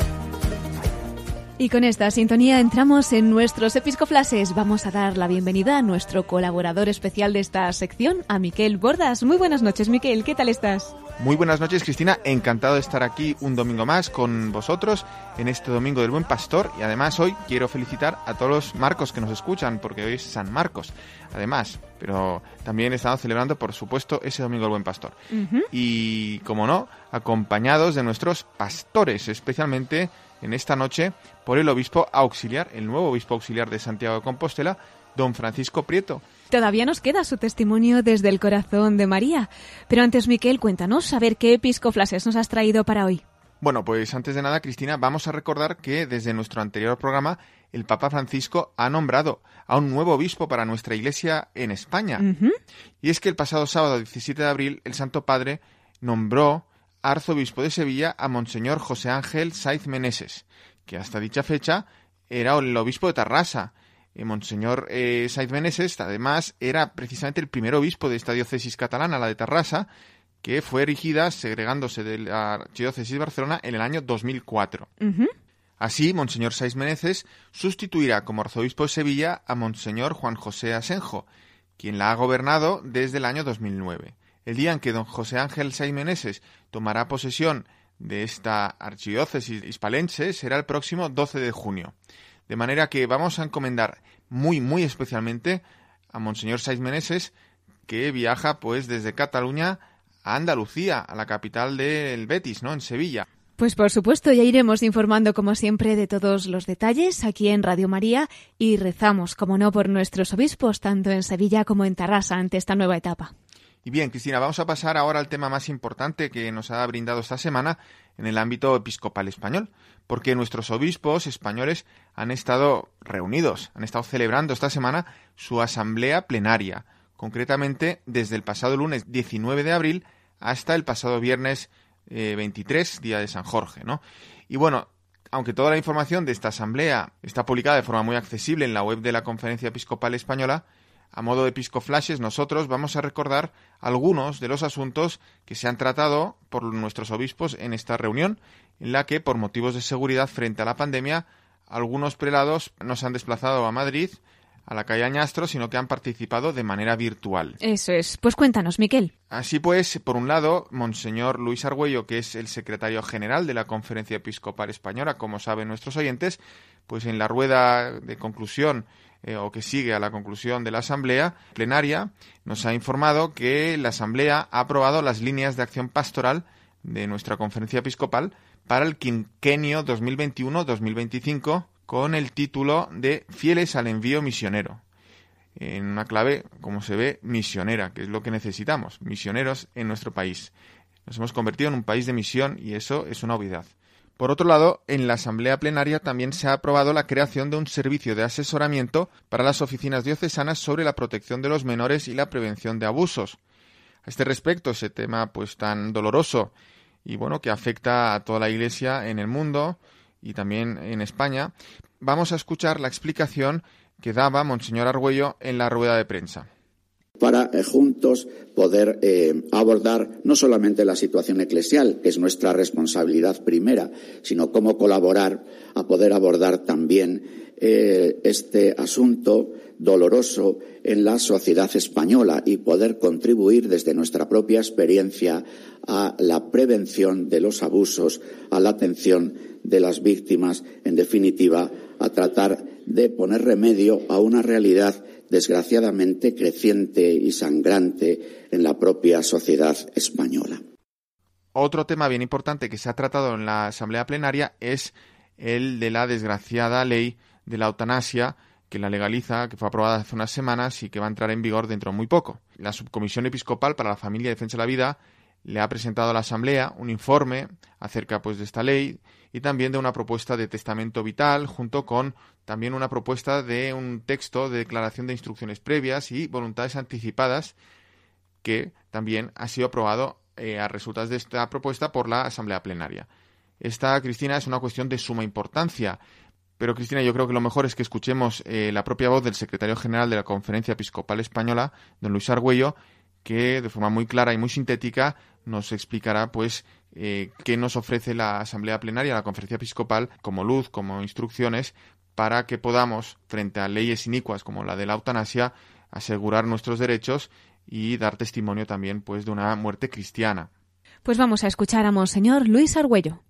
Y con esta sintonía entramos en nuestros episcoflases. Vamos a dar la bienvenida a nuestro colaborador especial de esta sección, a Miquel Bordas. Muy buenas noches, Miquel. ¿Qué tal estás? Muy buenas noches, Cristina. Encantado de estar aquí un domingo más con vosotros en este domingo del Buen Pastor. Y además hoy quiero felicitar a todos los Marcos que nos escuchan, porque hoy es San Marcos. Además, pero también estamos celebrando, por supuesto, ese domingo del Buen Pastor. Y, como no, acompañados de nuestros pastores, especialmente en esta noche por el obispo auxiliar, el nuevo obispo auxiliar de Santiago de Compostela, don Francisco Prieto. Todavía nos queda su testimonio desde el corazón de María. Pero antes, Miquel, cuéntanos a ver qué episcoflases nos has traído para hoy. Bueno, pues antes de nada, Cristina, vamos a recordar que desde nuestro anterior programa el Papa Francisco ha nombrado a un nuevo obispo para nuestra iglesia en España. Y es que el pasado sábado 17 de abril el Santo Padre nombró arzobispo de Sevilla a Monseñor José Ángel Saiz Meneses, que hasta dicha fecha era el obispo de Tarrasa. Eh, Monseñor eh, Saiz Meneses, además, era precisamente el primer obispo de esta diócesis catalana, la de Tarrasa, que fue erigida segregándose de la archidiócesis de Barcelona en el año 2004. Así, Monseñor Saiz Meneses sustituirá como arzobispo de Sevilla a Monseñor Juan José Asenjo, quien la ha gobernado desde el año 2009. El día en que don José Ángel Saiz Meneses tomará posesión de esta archidiócesis hispalense será el próximo 12 de junio. De manera que vamos a encomendar muy, muy especialmente a Monseñor Saiz Meneses, que viaja pues desde Cataluña a Andalucía, a la capital del Betis, ¿no? En Sevilla. Pues por supuesto, ya iremos informando como siempre de todos los detalles aquí en Radio María y rezamos, como no, por nuestros obispos, tanto en Sevilla como en Tarrasa, ante esta nueva etapa. Y bien, Cristina, vamos a pasar ahora al tema más importante que nos ha brindado esta semana en el ámbito episcopal español, porque nuestros obispos españoles han estado reunidos, han estado celebrando esta semana su asamblea plenaria, concretamente desde el pasado lunes 19 de abril hasta el pasado viernes 23, eh, día de San Jorge, ¿no? Y bueno, aunque toda la información de esta asamblea está publicada de forma muy accesible en la web de la Conferencia Episcopal Española, a modo de episcoflashes nosotros vamos a recordar algunos de los asuntos que se han tratado por nuestros obispos en esta reunión, en la que, por motivos de seguridad frente a la pandemia, algunos prelados nos han desplazado a Madrid a la calle Añastro, sino que han participado de manera virtual. Eso es. Pues cuéntanos, Miquel. Así pues, por un lado, Monseñor Luis Argüello, que es el secretario general de la Conferencia Episcopal Española, como saben nuestros oyentes, pues en la rueda de conclusión eh, o que sigue a la conclusión de la Asamblea plenaria, nos ha informado que la Asamblea ha aprobado las líneas de acción pastoral de nuestra Conferencia Episcopal para el quinquenio 2021-2025 con el título de Fieles al envío misionero. En una clave, como se ve, misionera, que es lo que necesitamos, misioneros en nuestro país. Nos hemos convertido en un país de misión y eso es una obviedad. Por otro lado, en la Asamblea Plenaria también se ha aprobado la creación de un servicio de asesoramiento para las oficinas diocesanas sobre la protección de los menores y la prevención de abusos. A este respecto, ese tema pues tan doloroso y bueno que afecta a toda la Iglesia en el mundo, y también en España, vamos a escuchar la explicación que daba Monseñor Argüello en la rueda de prensa para eh, juntos poder eh, abordar no solamente la situación eclesial, que es nuestra responsabilidad primera, sino cómo colaborar a poder abordar también eh, este asunto doloroso en la sociedad española y poder contribuir desde nuestra propia experiencia a la prevención de los abusos, a la atención de las víctimas, en definitiva, a tratar de poner remedio a una realidad desgraciadamente creciente y sangrante en la propia sociedad española. Otro tema bien importante que se ha tratado en la Asamblea Plenaria es el de la desgraciada ley de la eutanasia que la legaliza, que fue aprobada hace unas semanas y que va a entrar en vigor dentro de muy poco. La Subcomisión Episcopal para la Familia y Defensa de la Vida le ha presentado a la Asamblea un informe acerca pues de esta ley y también de una propuesta de testamento vital junto con también una propuesta de un texto de declaración de instrucciones previas y voluntades anticipadas que también ha sido aprobado eh, a resultas de esta propuesta por la Asamblea Plenaria. Esta, Cristina, es una cuestión de suma importancia. Pero, Cristina, yo creo que lo mejor es que escuchemos eh, la propia voz del secretario general de la Conferencia Episcopal Española, don Luis Argüello, que de forma muy clara y muy sintética nos explicará pues eh, qué nos ofrece la Asamblea Plenaria, la Conferencia Episcopal, como luz, como instrucciones, para que podamos, frente a leyes inicuas como la de la eutanasia, asegurar nuestros derechos y dar testimonio también pues de una muerte cristiana. Pues vamos a escuchar a Monseñor Luis Argüello.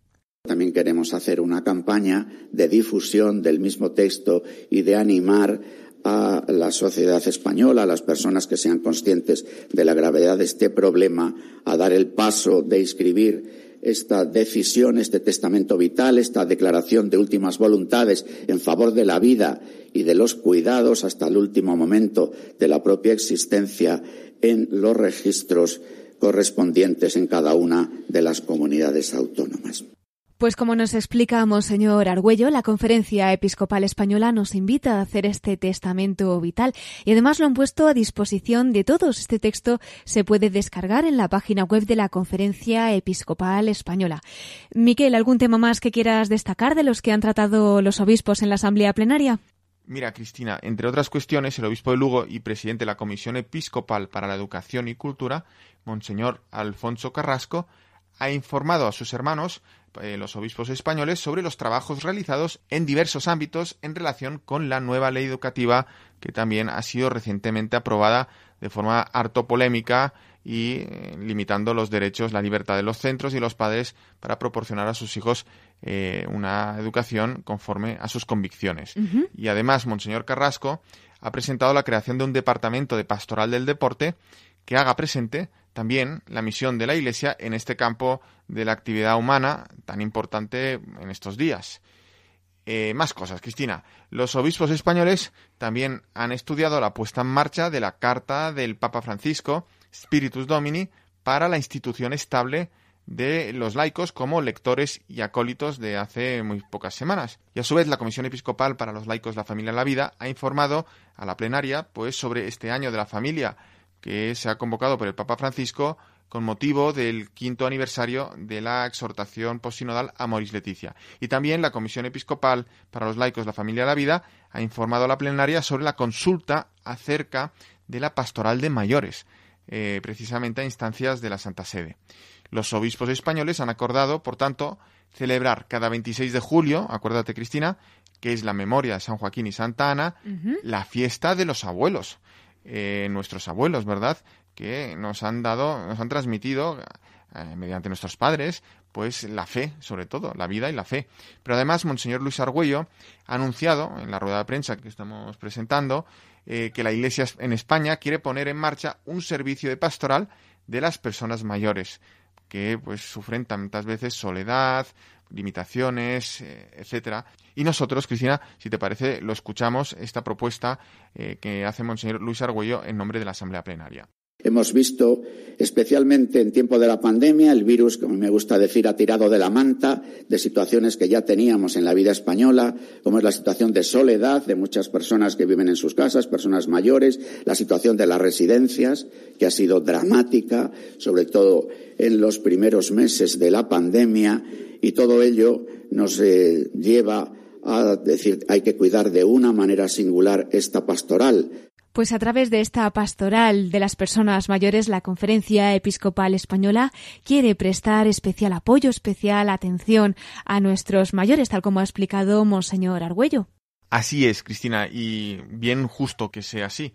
También queremos hacer una campaña de difusión del mismo texto y de animar a la sociedad española, a las personas que sean conscientes de la gravedad de este problema, a dar el paso de inscribir esta decisión, este testamento vital, esta declaración de últimas voluntades en favor de la vida y de los cuidados hasta el último momento de la propia existencia en los registros correspondientes en cada una de las comunidades autónomas. Pues como nos explica Monseñor Argüello, la Conferencia Episcopal Española nos invita a hacer este testamento vital y además lo han puesto a disposición de todos. Este texto se puede descargar en la página web de la Conferencia Episcopal Española. Miquel, ¿algún tema más que quieras destacar de los que han tratado los obispos en la Asamblea Plenaria? Mira, Cristina, entre otras cuestiones, el obispo de Lugo y presidente de la Comisión Episcopal para la Educación y Cultura, Monseñor Alfonso Carrasco, ha informado a sus hermanos eh, los obispos españoles sobre los trabajos realizados en diversos ámbitos en relación con la nueva ley educativa que también ha sido recientemente aprobada de forma harto polémica y eh, limitando los derechos, la libertad de los centros y los padres para proporcionar a sus hijos eh, una educación conforme a sus convicciones. Y además, Monseñor Carrasco ha presentado la creación de un departamento de pastoral del deporte que haga presente también la misión de la Iglesia en este campo de la actividad humana tan importante en estos días. Eh, más cosas, Cristina. Los obispos españoles también han estudiado la puesta en marcha de la Carta del Papa Francisco, Spiritus Domini, para la institución estable de los laicos como lectores y acólitos de hace muy pocas semanas. Y a su vez la Comisión Episcopal para los laicos, la familia y la vida ha informado a la plenaria pues sobre este año de la familia que se ha convocado por el Papa Francisco con motivo del quinto aniversario de la exhortación posinodal Amoris Leticia. Y también la Comisión Episcopal para los laicos, la familia y la vida ha informado a la plenaria sobre la consulta acerca de la pastoral de mayores, eh, precisamente a instancias de la Santa Sede. Los obispos españoles han acordado, por tanto, celebrar cada 26 de julio, acuérdate Cristina, que es la memoria de San Joaquín y Santa Ana, la fiesta de los abuelos. Eh, nuestros abuelos, ¿verdad? Que nos han dado, nos han transmitido eh, mediante nuestros padres, pues la fe, sobre todo, la vida y la fe. Pero además, Monseñor Luis Argüello ha anunciado en la rueda de prensa que estamos presentando eh, que la Iglesia en España quiere poner en marcha un servicio de pastoral de las personas mayores que pues sufren tantas veces soledad, limitaciones, etcétera, y nosotros, Cristina, si te parece, lo escuchamos, esta propuesta eh, que hace Monseñor Luis Argüello en nombre de la Asamblea Plenaria. Hemos visto, especialmente en tiempo de la pandemia, el virus, como me gusta decir, ha tirado de la manta de situaciones que ya teníamos en la vida española, como es la situación de soledad de muchas personas que viven en sus casas, personas mayores, la situación de las residencias, que ha sido dramática, sobre todo en los primeros meses de la pandemia, y todo ello nos eh, lleva a decir hay que cuidar de una manera singular esta pastoral. Pues a través de esta pastoral de las personas mayores, la Conferencia Episcopal Española quiere prestar especial apoyo, especial atención a nuestros mayores, tal como ha explicado Monseñor Argüello. Así es, Cristina, y bien justo que sea así.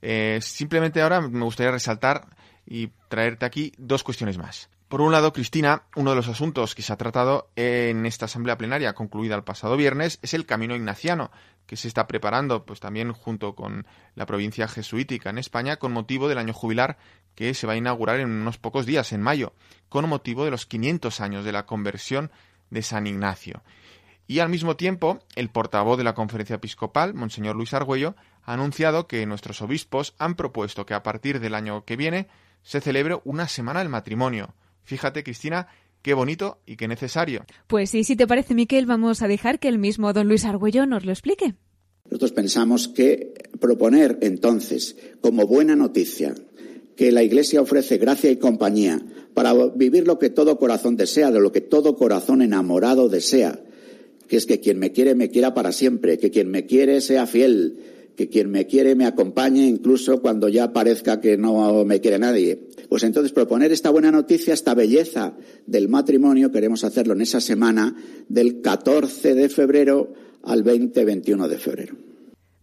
Eh, simplemente ahora me gustaría resaltar y traerte aquí dos cuestiones más. Por un lado, Cristina, uno de los asuntos que se ha tratado en esta asamblea plenaria concluida el pasado viernes es el camino ignaciano, que se está preparando pues también junto con la provincia jesuítica en España con motivo del año jubilar que se va a inaugurar en unos pocos días, en mayo, con motivo de los 500 años de la conversión de San Ignacio. Y al mismo tiempo, el portavoz de la conferencia episcopal, Monseñor Luis Argüello, ha anunciado que nuestros obispos han propuesto que a partir del año que viene se celebre una semana del matrimonio, Fíjate, Cristina, qué bonito y qué necesario. Pues sí, si te parece, Miquel, vamos a dejar que el mismo don Luis Argüello nos lo explique. Nosotros pensamos que proponer entonces como buena noticia que la Iglesia ofrece gracia y compañía para vivir lo que todo corazón desea, de lo que todo corazón enamorado desea, que es que quien me quiere me quiera para siempre, que quien me quiere sea fiel, que quien me quiere me acompañe incluso cuando ya parezca que no me quiere nadie. Pues entonces proponer esta buena noticia, esta belleza del matrimonio, queremos hacerlo en esa semana del 14 de febrero al 20-21 de febrero.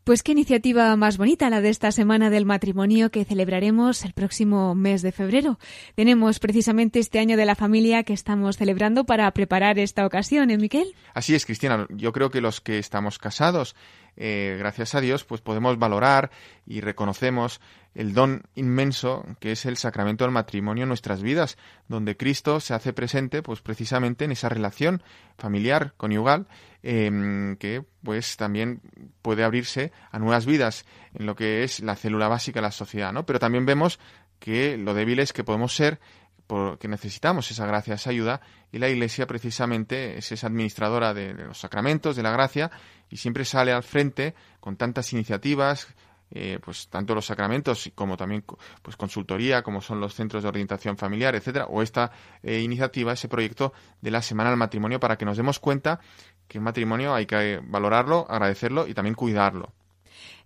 Pues qué iniciativa más bonita la de esta semana del matrimonio que celebraremos el próximo mes de febrero. Tenemos precisamente este año de la familia que estamos celebrando para preparar esta ocasión, ¿eh, Miquel? Así es, Cristina. Yo creo que los que estamos casados, eh, gracias a Dios, pues podemos valorar y reconocemos el don inmenso que es el sacramento del matrimonio en nuestras vidas, donde Cristo se hace presente, pues precisamente en esa relación familiar, conyugal, Em, que pues también puede abrirse a nuevas vidas en lo que es la célula básica de la sociedad, ¿no? Pero también vemos que lo débiles que podemos ser, porque necesitamos esa gracia, esa ayuda, y la Iglesia precisamente es esa administradora de, los sacramentos, de la gracia, y siempre sale al frente con tantas iniciativas, eh, pues tanto los sacramentos como también pues consultoría como son los centros de orientación familiar etcétera o esta eh, iniciativa ese proyecto de la semana del matrimonio para que nos demos cuenta que el matrimonio hay que valorarlo, agradecerlo y también cuidarlo.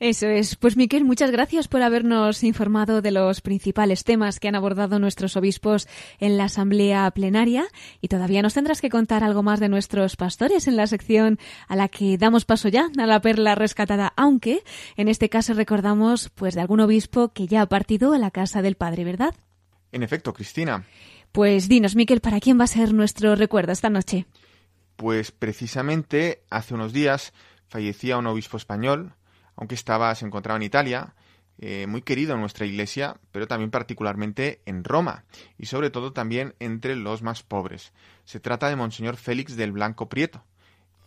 Eso es. Pues Miquel, muchas gracias por habernos informado de los principales temas que han abordado nuestros obispos en la asamblea plenaria y todavía nos tendrás que contar algo más de nuestros pastores en la sección a la que damos paso ya a la perla rescatada, aunque en este caso recordamos pues de algún obispo que ya ha partido a la casa del Padre, ¿verdad? En efecto, Cristina. Pues dinos, Miquel, ¿para quién va a ser nuestro recuerdo esta noche? Pues precisamente hace unos días fallecía un obispo español, aunque estaba, se encontraba en Italia, eh, muy querido en nuestra iglesia, pero también particularmente en Roma, y sobre todo también entre los más pobres. Se trata de Monseñor Félix del Blanco Prieto,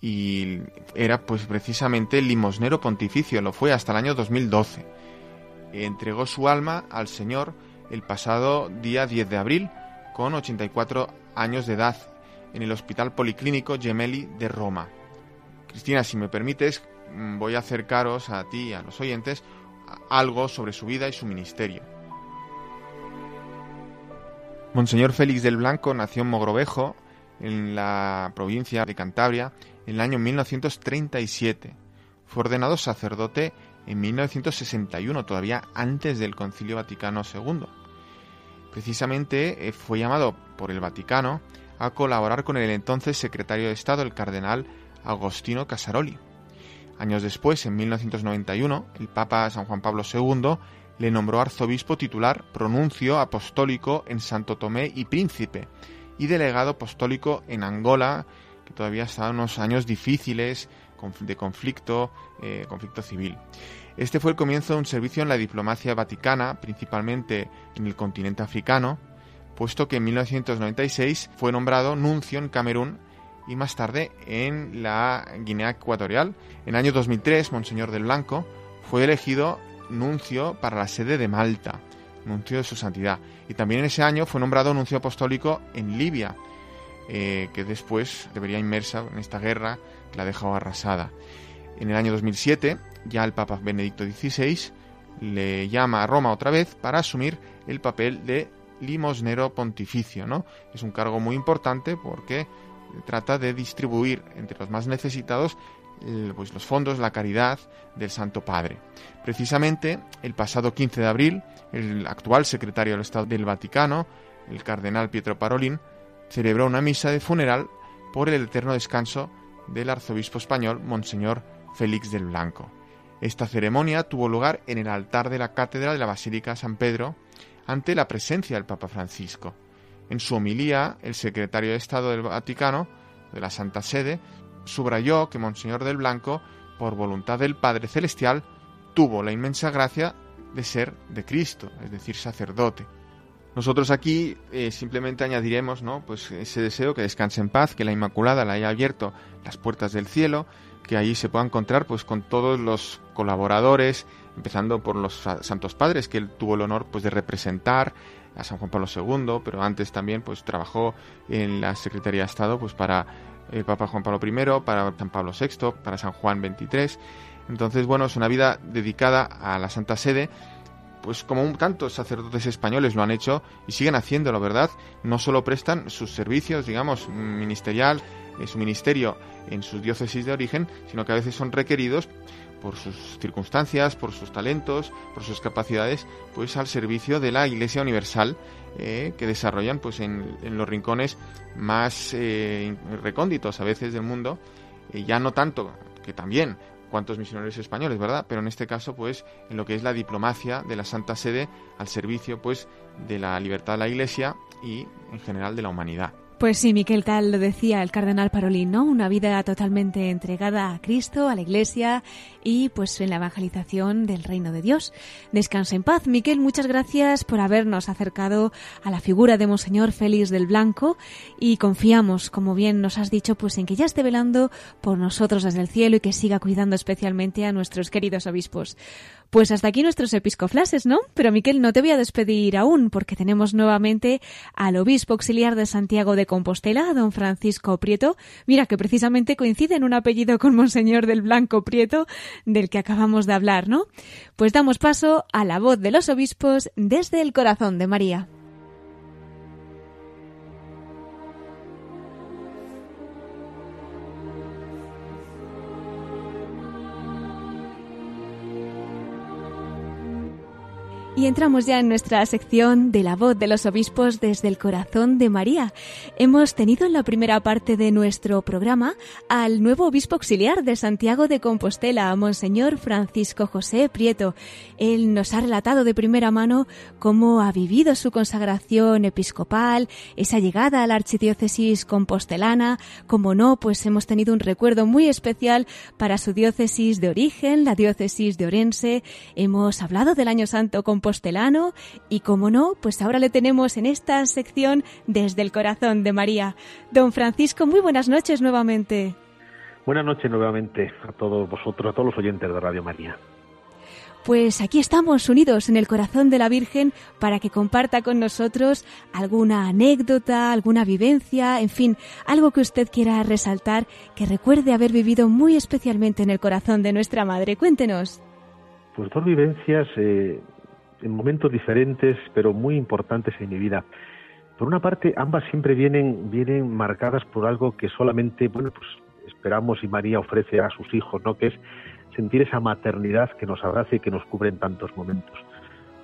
y era pues precisamente limosnero pontificio, lo fue hasta el año 2012. Entregó su alma al Señor el pasado día 10 de abril, con 84 años de edad, en el Hospital Policlínico Gemelli de Roma. Cristina, si me permites, voy a acercaros a ti a los oyentes algo sobre su vida y su ministerio. Monseñor Félix del Blanco nació en Mogrovejo, en la provincia de Cantabria, en el año 1937. Fue ordenado sacerdote en 1961, todavía antes del Concilio Vaticano II. Precisamente eh, fue llamado por el Vaticano a colaborar con el entonces secretario de Estado, el cardenal Agostino Casaroli. Años después, en 1991, el Papa San Juan Pablo II le nombró arzobispo titular pronuncio apostólico en Santo Tomé y Príncipe y delegado apostólico en Angola, que todavía está en unos años difíciles de conflicto, eh, conflicto civil. Este fue el comienzo de un servicio en la diplomacia vaticana, principalmente en el continente africano, puesto que en 1996 fue nombrado nuncio en Camerún y más tarde en la Guinea Ecuatorial. En el año 2003, Monseñor del Blanco fue elegido nuncio para la sede de Malta, nuncio de su santidad. Y también en ese año fue nombrado nuncio apostólico en Libia, eh, que después debería inmersa en esta guerra que la ha dejado arrasada. En el año 2007, ya el Papa Benedicto XVI le llama a Roma otra vez para asumir el papel de limosnero pontificio, ¿no? Es un cargo muy importante porque trata de distribuir entre los más necesitados pues, los fondos, la caridad del Santo Padre. Precisamente el pasado 15 de abril, el actual secretario del Estado del Vaticano, el cardenal Pietro Parolin, celebró una misa de funeral por el eterno descanso del arzobispo español, Monseñor Félix del Blanco. Esta ceremonia tuvo lugar en el altar de la cátedra de la Basílica San Pedro, ante la presencia del Papa Francisco. En su homilía, el secretario de Estado del Vaticano, de la Santa Sede, subrayó que Monseñor del Blanco, por voluntad del Padre Celestial, tuvo la inmensa gracia de ser de Cristo, es decir, sacerdote. Nosotros aquí eh, simplemente añadiremos, ¿no? Pues ese deseo que descanse en paz, que la Inmaculada le haya abierto las puertas del cielo, que allí se pueda encontrar, pues, con todos los colaboradores, empezando por los santos padres que él tuvo el honor, pues, de representar a San Juan Pablo II, pero antes también pues trabajó en la Secretaría de Estado pues para el Papa Juan Pablo I, para San Pablo VI, para San Juan XXIII. Entonces, bueno, es una vida dedicada a la Santa Sede, pues como tantos sacerdotes españoles lo han hecho y siguen haciéndolo, ¿verdad? No solo prestan sus servicios, digamos, ministerial, eh, su ministerio en sus diócesis de origen, sino que a veces son requeridos por sus circunstancias, por sus talentos, por sus capacidades, pues al servicio de la Iglesia Universal eh, que desarrollan pues en, los rincones más eh, recónditos a veces del mundo, eh, ya no tanto que también cuantos misioneros españoles, ¿verdad? Pero en este caso, pues, en lo que es la diplomacia de la Santa Sede al servicio, pues, de la libertad de la Iglesia y, en general, de la humanidad. Pues sí, Miquel, tal lo decía el cardenal Parolín, ¿no? Una vida totalmente entregada a Cristo, a la Iglesia y pues en la evangelización del reino de Dios. Descansa en paz. Miquel, muchas gracias por habernos acercado a la figura de Monseñor Félix del Blanco y confiamos, como bien nos has dicho, pues en que ya esté velando por nosotros desde el cielo y que siga cuidando especialmente a nuestros queridos obispos. Pues hasta aquí nuestros episcoflases, ¿no? Pero Miquel, no te voy a despedir aún, porque tenemos nuevamente al obispo auxiliar de Santiago de Compostela, don Francisco Prieto. Mira que precisamente coincide en un apellido con Monseñor del Blanco Prieto, del que acabamos de hablar, ¿no? Pues damos paso a la voz de los obispos desde el corazón de María. Y entramos ya en nuestra sección de la voz de los obispos desde el corazón de María. Hemos tenido en la primera parte de nuestro programa al nuevo obispo auxiliar de Santiago de Compostela, Monseñor Francisco José Prieto. Él nos ha relatado de primera mano cómo ha vivido su consagración episcopal, esa llegada a la archidiócesis compostelana. Como no, pues hemos tenido un recuerdo muy especial para su diócesis de origen, la diócesis de Orense. Hemos hablado del Año Santo con compostelano y como no, pues ahora le tenemos en esta sección desde el corazón de María. Don Francisco, muy buenas noches nuevamente. Buenas noches nuevamente a todos vosotros, a todos los oyentes de Radio María. Pues aquí estamos unidos en el corazón de la Virgen para que comparta con nosotros alguna anécdota, alguna vivencia, en fin, algo que usted quiera resaltar, que recuerde haber vivido muy especialmente en el corazón de nuestra Madre. Cuéntenos. Pues dos vivencias eh, en momentos diferentes, pero muy importantes en mi vida. Por una parte, ambas siempre vienen, vienen marcadas por algo que solamente, bueno, pues esperamos y María ofrece a sus hijos, ¿no? Que es sentir esa maternidad que nos abraza y que nos cubre en tantos momentos.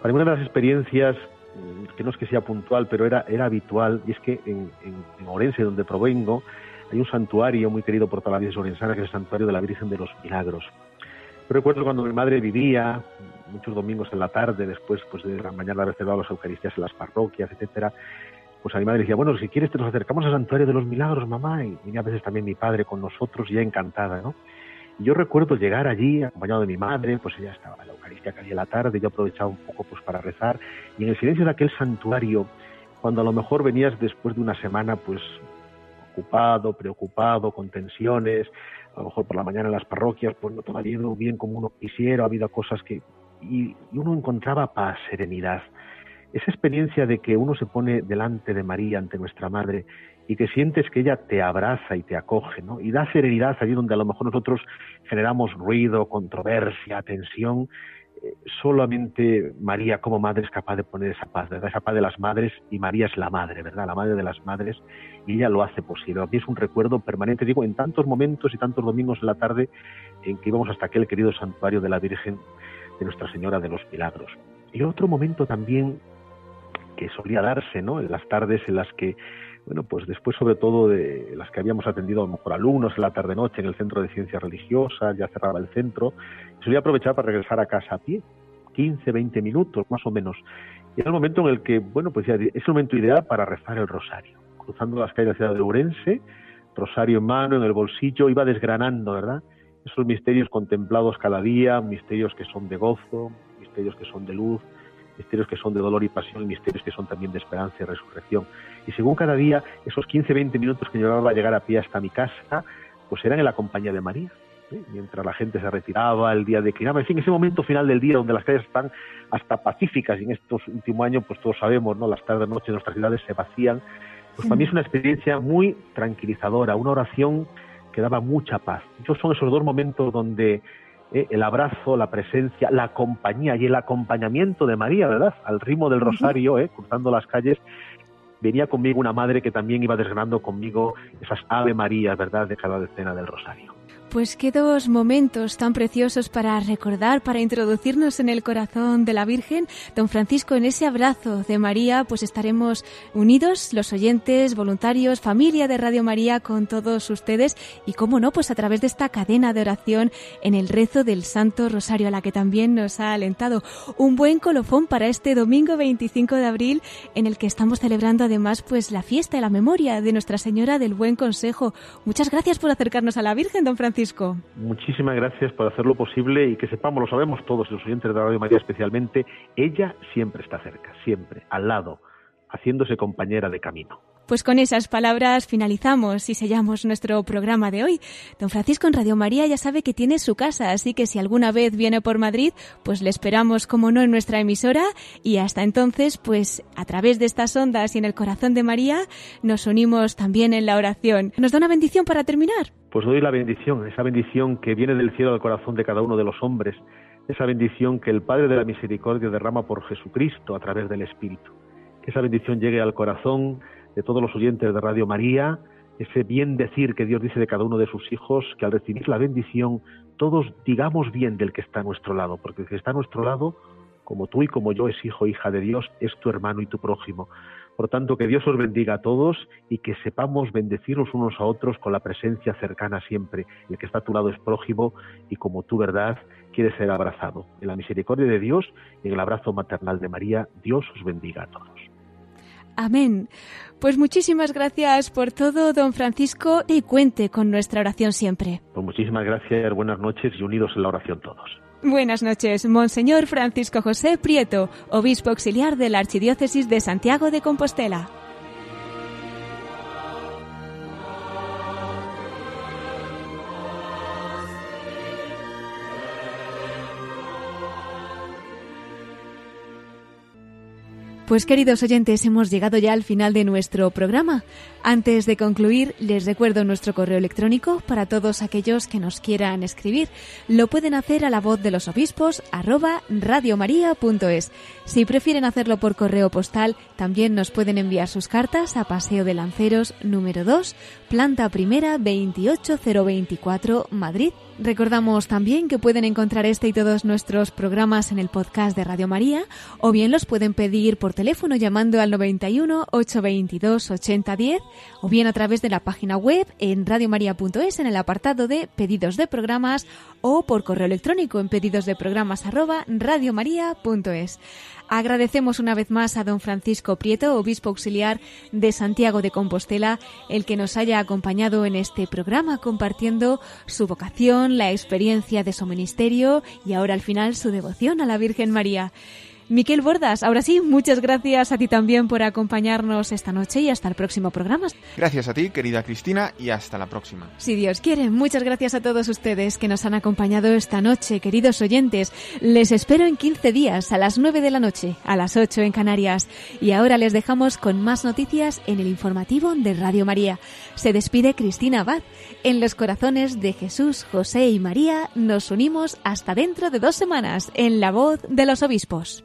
Para mí una de las experiencias, mm, que no es que sea puntual, pero era, era habitual, y es que en, en, Orense, donde provengo, hay un santuario muy querido por toda la vida orensana, que es el santuario de la Virgen de los Milagros. Yo recuerdo cuando mi madre vivía, muchos domingos en la tarde, después pues de la mañana celebrado las Eucaristías en las parroquias, etcétera, pues a mi madre decía, bueno, si quieres te nos acercamos al Santuario de los Milagros, mamá, y venía a veces también mi padre con nosotros, ya encantada, ¿no? Y yo recuerdo llegar allí acompañado de mi madre, pues ella estaba en la Eucaristía casi en la tarde, yo aprovechaba un poco pues para rezar, y en el silencio de aquel santuario, cuando a lo mejor venías después de una semana pues ocupado, preocupado, con tensiones, a lo mejor por la mañana en las parroquias, pues no todo ido bien como uno quisiera, ha habido cosas que y, uno encontraba paz, serenidad. Esa experiencia de que uno se pone delante de María, ante nuestra Madre, y que sientes que ella te abraza y te acoge, ¿no? Y da serenidad allí donde a lo mejor nosotros generamos ruido, controversia, tensión. Solamente María como madre es capaz de poner esa paz, ¿verdad? Esa paz de las madres y María es la madre, ¿verdad? La madre de las madres y ella lo hace posible. A mí es un recuerdo permanente, digo, en tantos momentos y tantos domingos en la tarde en que íbamos hasta aquel querido santuario de la Virgen de Nuestra Señora de los Milagros. Y otro momento también que solía darse, ¿no? En las tardes en las que, bueno, pues después sobre todo de las que habíamos atendido a lo mejor alumnos en la tarde-noche en el Centro de Ciencias Religiosas, ya cerraba el centro, solía aprovechar para regresar a casa a pie, 15, 20 minutos más o menos. Y era el momento en el que, bueno, pues ya es el momento ideal para rezar el rosario. Cruzando las calles de la ciudad de Urense, rosario en mano, en el bolsillo, iba desgranando, ¿verdad? esos misterios contemplados cada día, misterios que son de gozo, misterios que son de luz, misterios que son de dolor y pasión y misterios que son también de esperanza y resurrección. Y según cada día, esos 15-20 minutos que llevaba a llegar a pie hasta mi casa, pues eran en la compañía de María. ¿eh? Mientras la gente se retiraba, el día declinaba, en fin, ese momento final del día donde las calles están hasta pacíficas y en estos últimos años, pues todos sabemos, ¿no? Las tardes, noches nuestras ciudades se vacían. Pues para mí es una experiencia muy tranquilizadora, una oración que daba mucha paz. Esos son esos dos momentos donde eh, el abrazo, la presencia, la compañía y el acompañamiento de María, ¿verdad? Al ritmo del rosario, eh, cruzando las calles, venía conmigo una madre que también iba desgranando conmigo esas Ave Marías, ¿verdad?, de cada decena del rosario. Pues qué dos momentos tan preciosos para recordar, para introducirnos en el corazón de la Virgen. Don Francisco, en ese abrazo de María, pues estaremos unidos, los oyentes, voluntarios, familia de Radio María, con todos ustedes y, cómo no, pues a través de esta cadena de oración en el rezo del Santo Rosario, a la que también nos ha alentado. Un buen colofón para este domingo 25 de abril, en el que estamos celebrando además pues la fiesta y la memoria de Nuestra Señora del Buen Consejo. Muchas gracias por acercarnos a la Virgen, don Francisco. Muchísimas gracias por hacerlo posible y que sepamos, lo sabemos todos los oyentes de Radio María especialmente, ella siempre está cerca, siempre, al lado, haciéndose compañera de camino. Pues con esas palabras finalizamos y sellamos nuestro programa de hoy. Don Francisco en Radio María ya sabe que tiene su casa, así que si alguna vez viene por Madrid, pues le esperamos como no en nuestra emisora y hasta entonces, pues a través de estas ondas y en el corazón de María, nos unimos también en la oración. ¿Nos da una bendición para terminar? Pues doy la bendición, esa bendición que viene del cielo al corazón de cada uno de los hombres, esa bendición que el Padre de la Misericordia derrama por Jesucristo a través del Espíritu. Que esa bendición llegue al corazón de todos los oyentes de Radio María, ese bien decir que Dios dice de cada uno de sus hijos, que al recibir la bendición todos digamos bien del que está a nuestro lado, porque el que está a nuestro lado como tú y como yo es hijo, hija de Dios, es tu hermano y tu prójimo. Por tanto, que Dios os bendiga a todos y que sepamos bendecirnos unos a otros con la presencia cercana siempre. El que está a tu lado es prójimo y como tú, verdad, quiere ser abrazado. En la misericordia de Dios y en el abrazo maternal de María, Dios os bendiga a todos. Amén. Pues muchísimas gracias por todo, don Francisco, y cuente con nuestra oración siempre. Pues muchísimas gracias, buenas noches y unidos en la oración todos. Buenas noches, Monseñor Francisco José Prieto, obispo auxiliar de la Archidiócesis de Santiago de Compostela. Pues queridos oyentes, hemos llegado ya al final de nuestro programa. Antes de concluir, les recuerdo nuestro correo electrónico para todos aquellos que nos quieran escribir. Lo pueden hacer a la voz de los obispos arroba radiomaria.es. Si prefieren hacerlo por correo postal, también nos pueden enviar sus cartas a Paseo de Lanceros número 2, planta primera 28024, Madrid. Recordamos también que pueden encontrar este y todos nuestros programas en el podcast de Radio María o bien los pueden pedir por teléfono llamando al 91 822 8010 o bien a través de la página web en radiomaria.es en el apartado de pedidos de programas o por correo electrónico en pedidos de programas arroba. Agradecemos una vez más a don Francisco Prieto, obispo auxiliar de Santiago de Compostela, el que nos haya acompañado en este programa compartiendo su vocación, la experiencia de su ministerio y ahora al final su devoción a la Virgen María. Miquel Bordas, ahora sí, muchas gracias a ti también por acompañarnos esta noche y hasta el próximo programa. Gracias a ti, querida Cristina, y hasta la próxima. Si Dios quiere, muchas gracias a todos ustedes que nos han acompañado esta noche, queridos oyentes. Les espero en 15 días, a las 9 de la noche, a las 8 en Canarias. Y ahora les dejamos con más noticias en el informativo de Radio María. Se despide Cristina Abad. En los corazones de Jesús, José y María nos unimos hasta dentro de dos semanas en la voz de los obispos.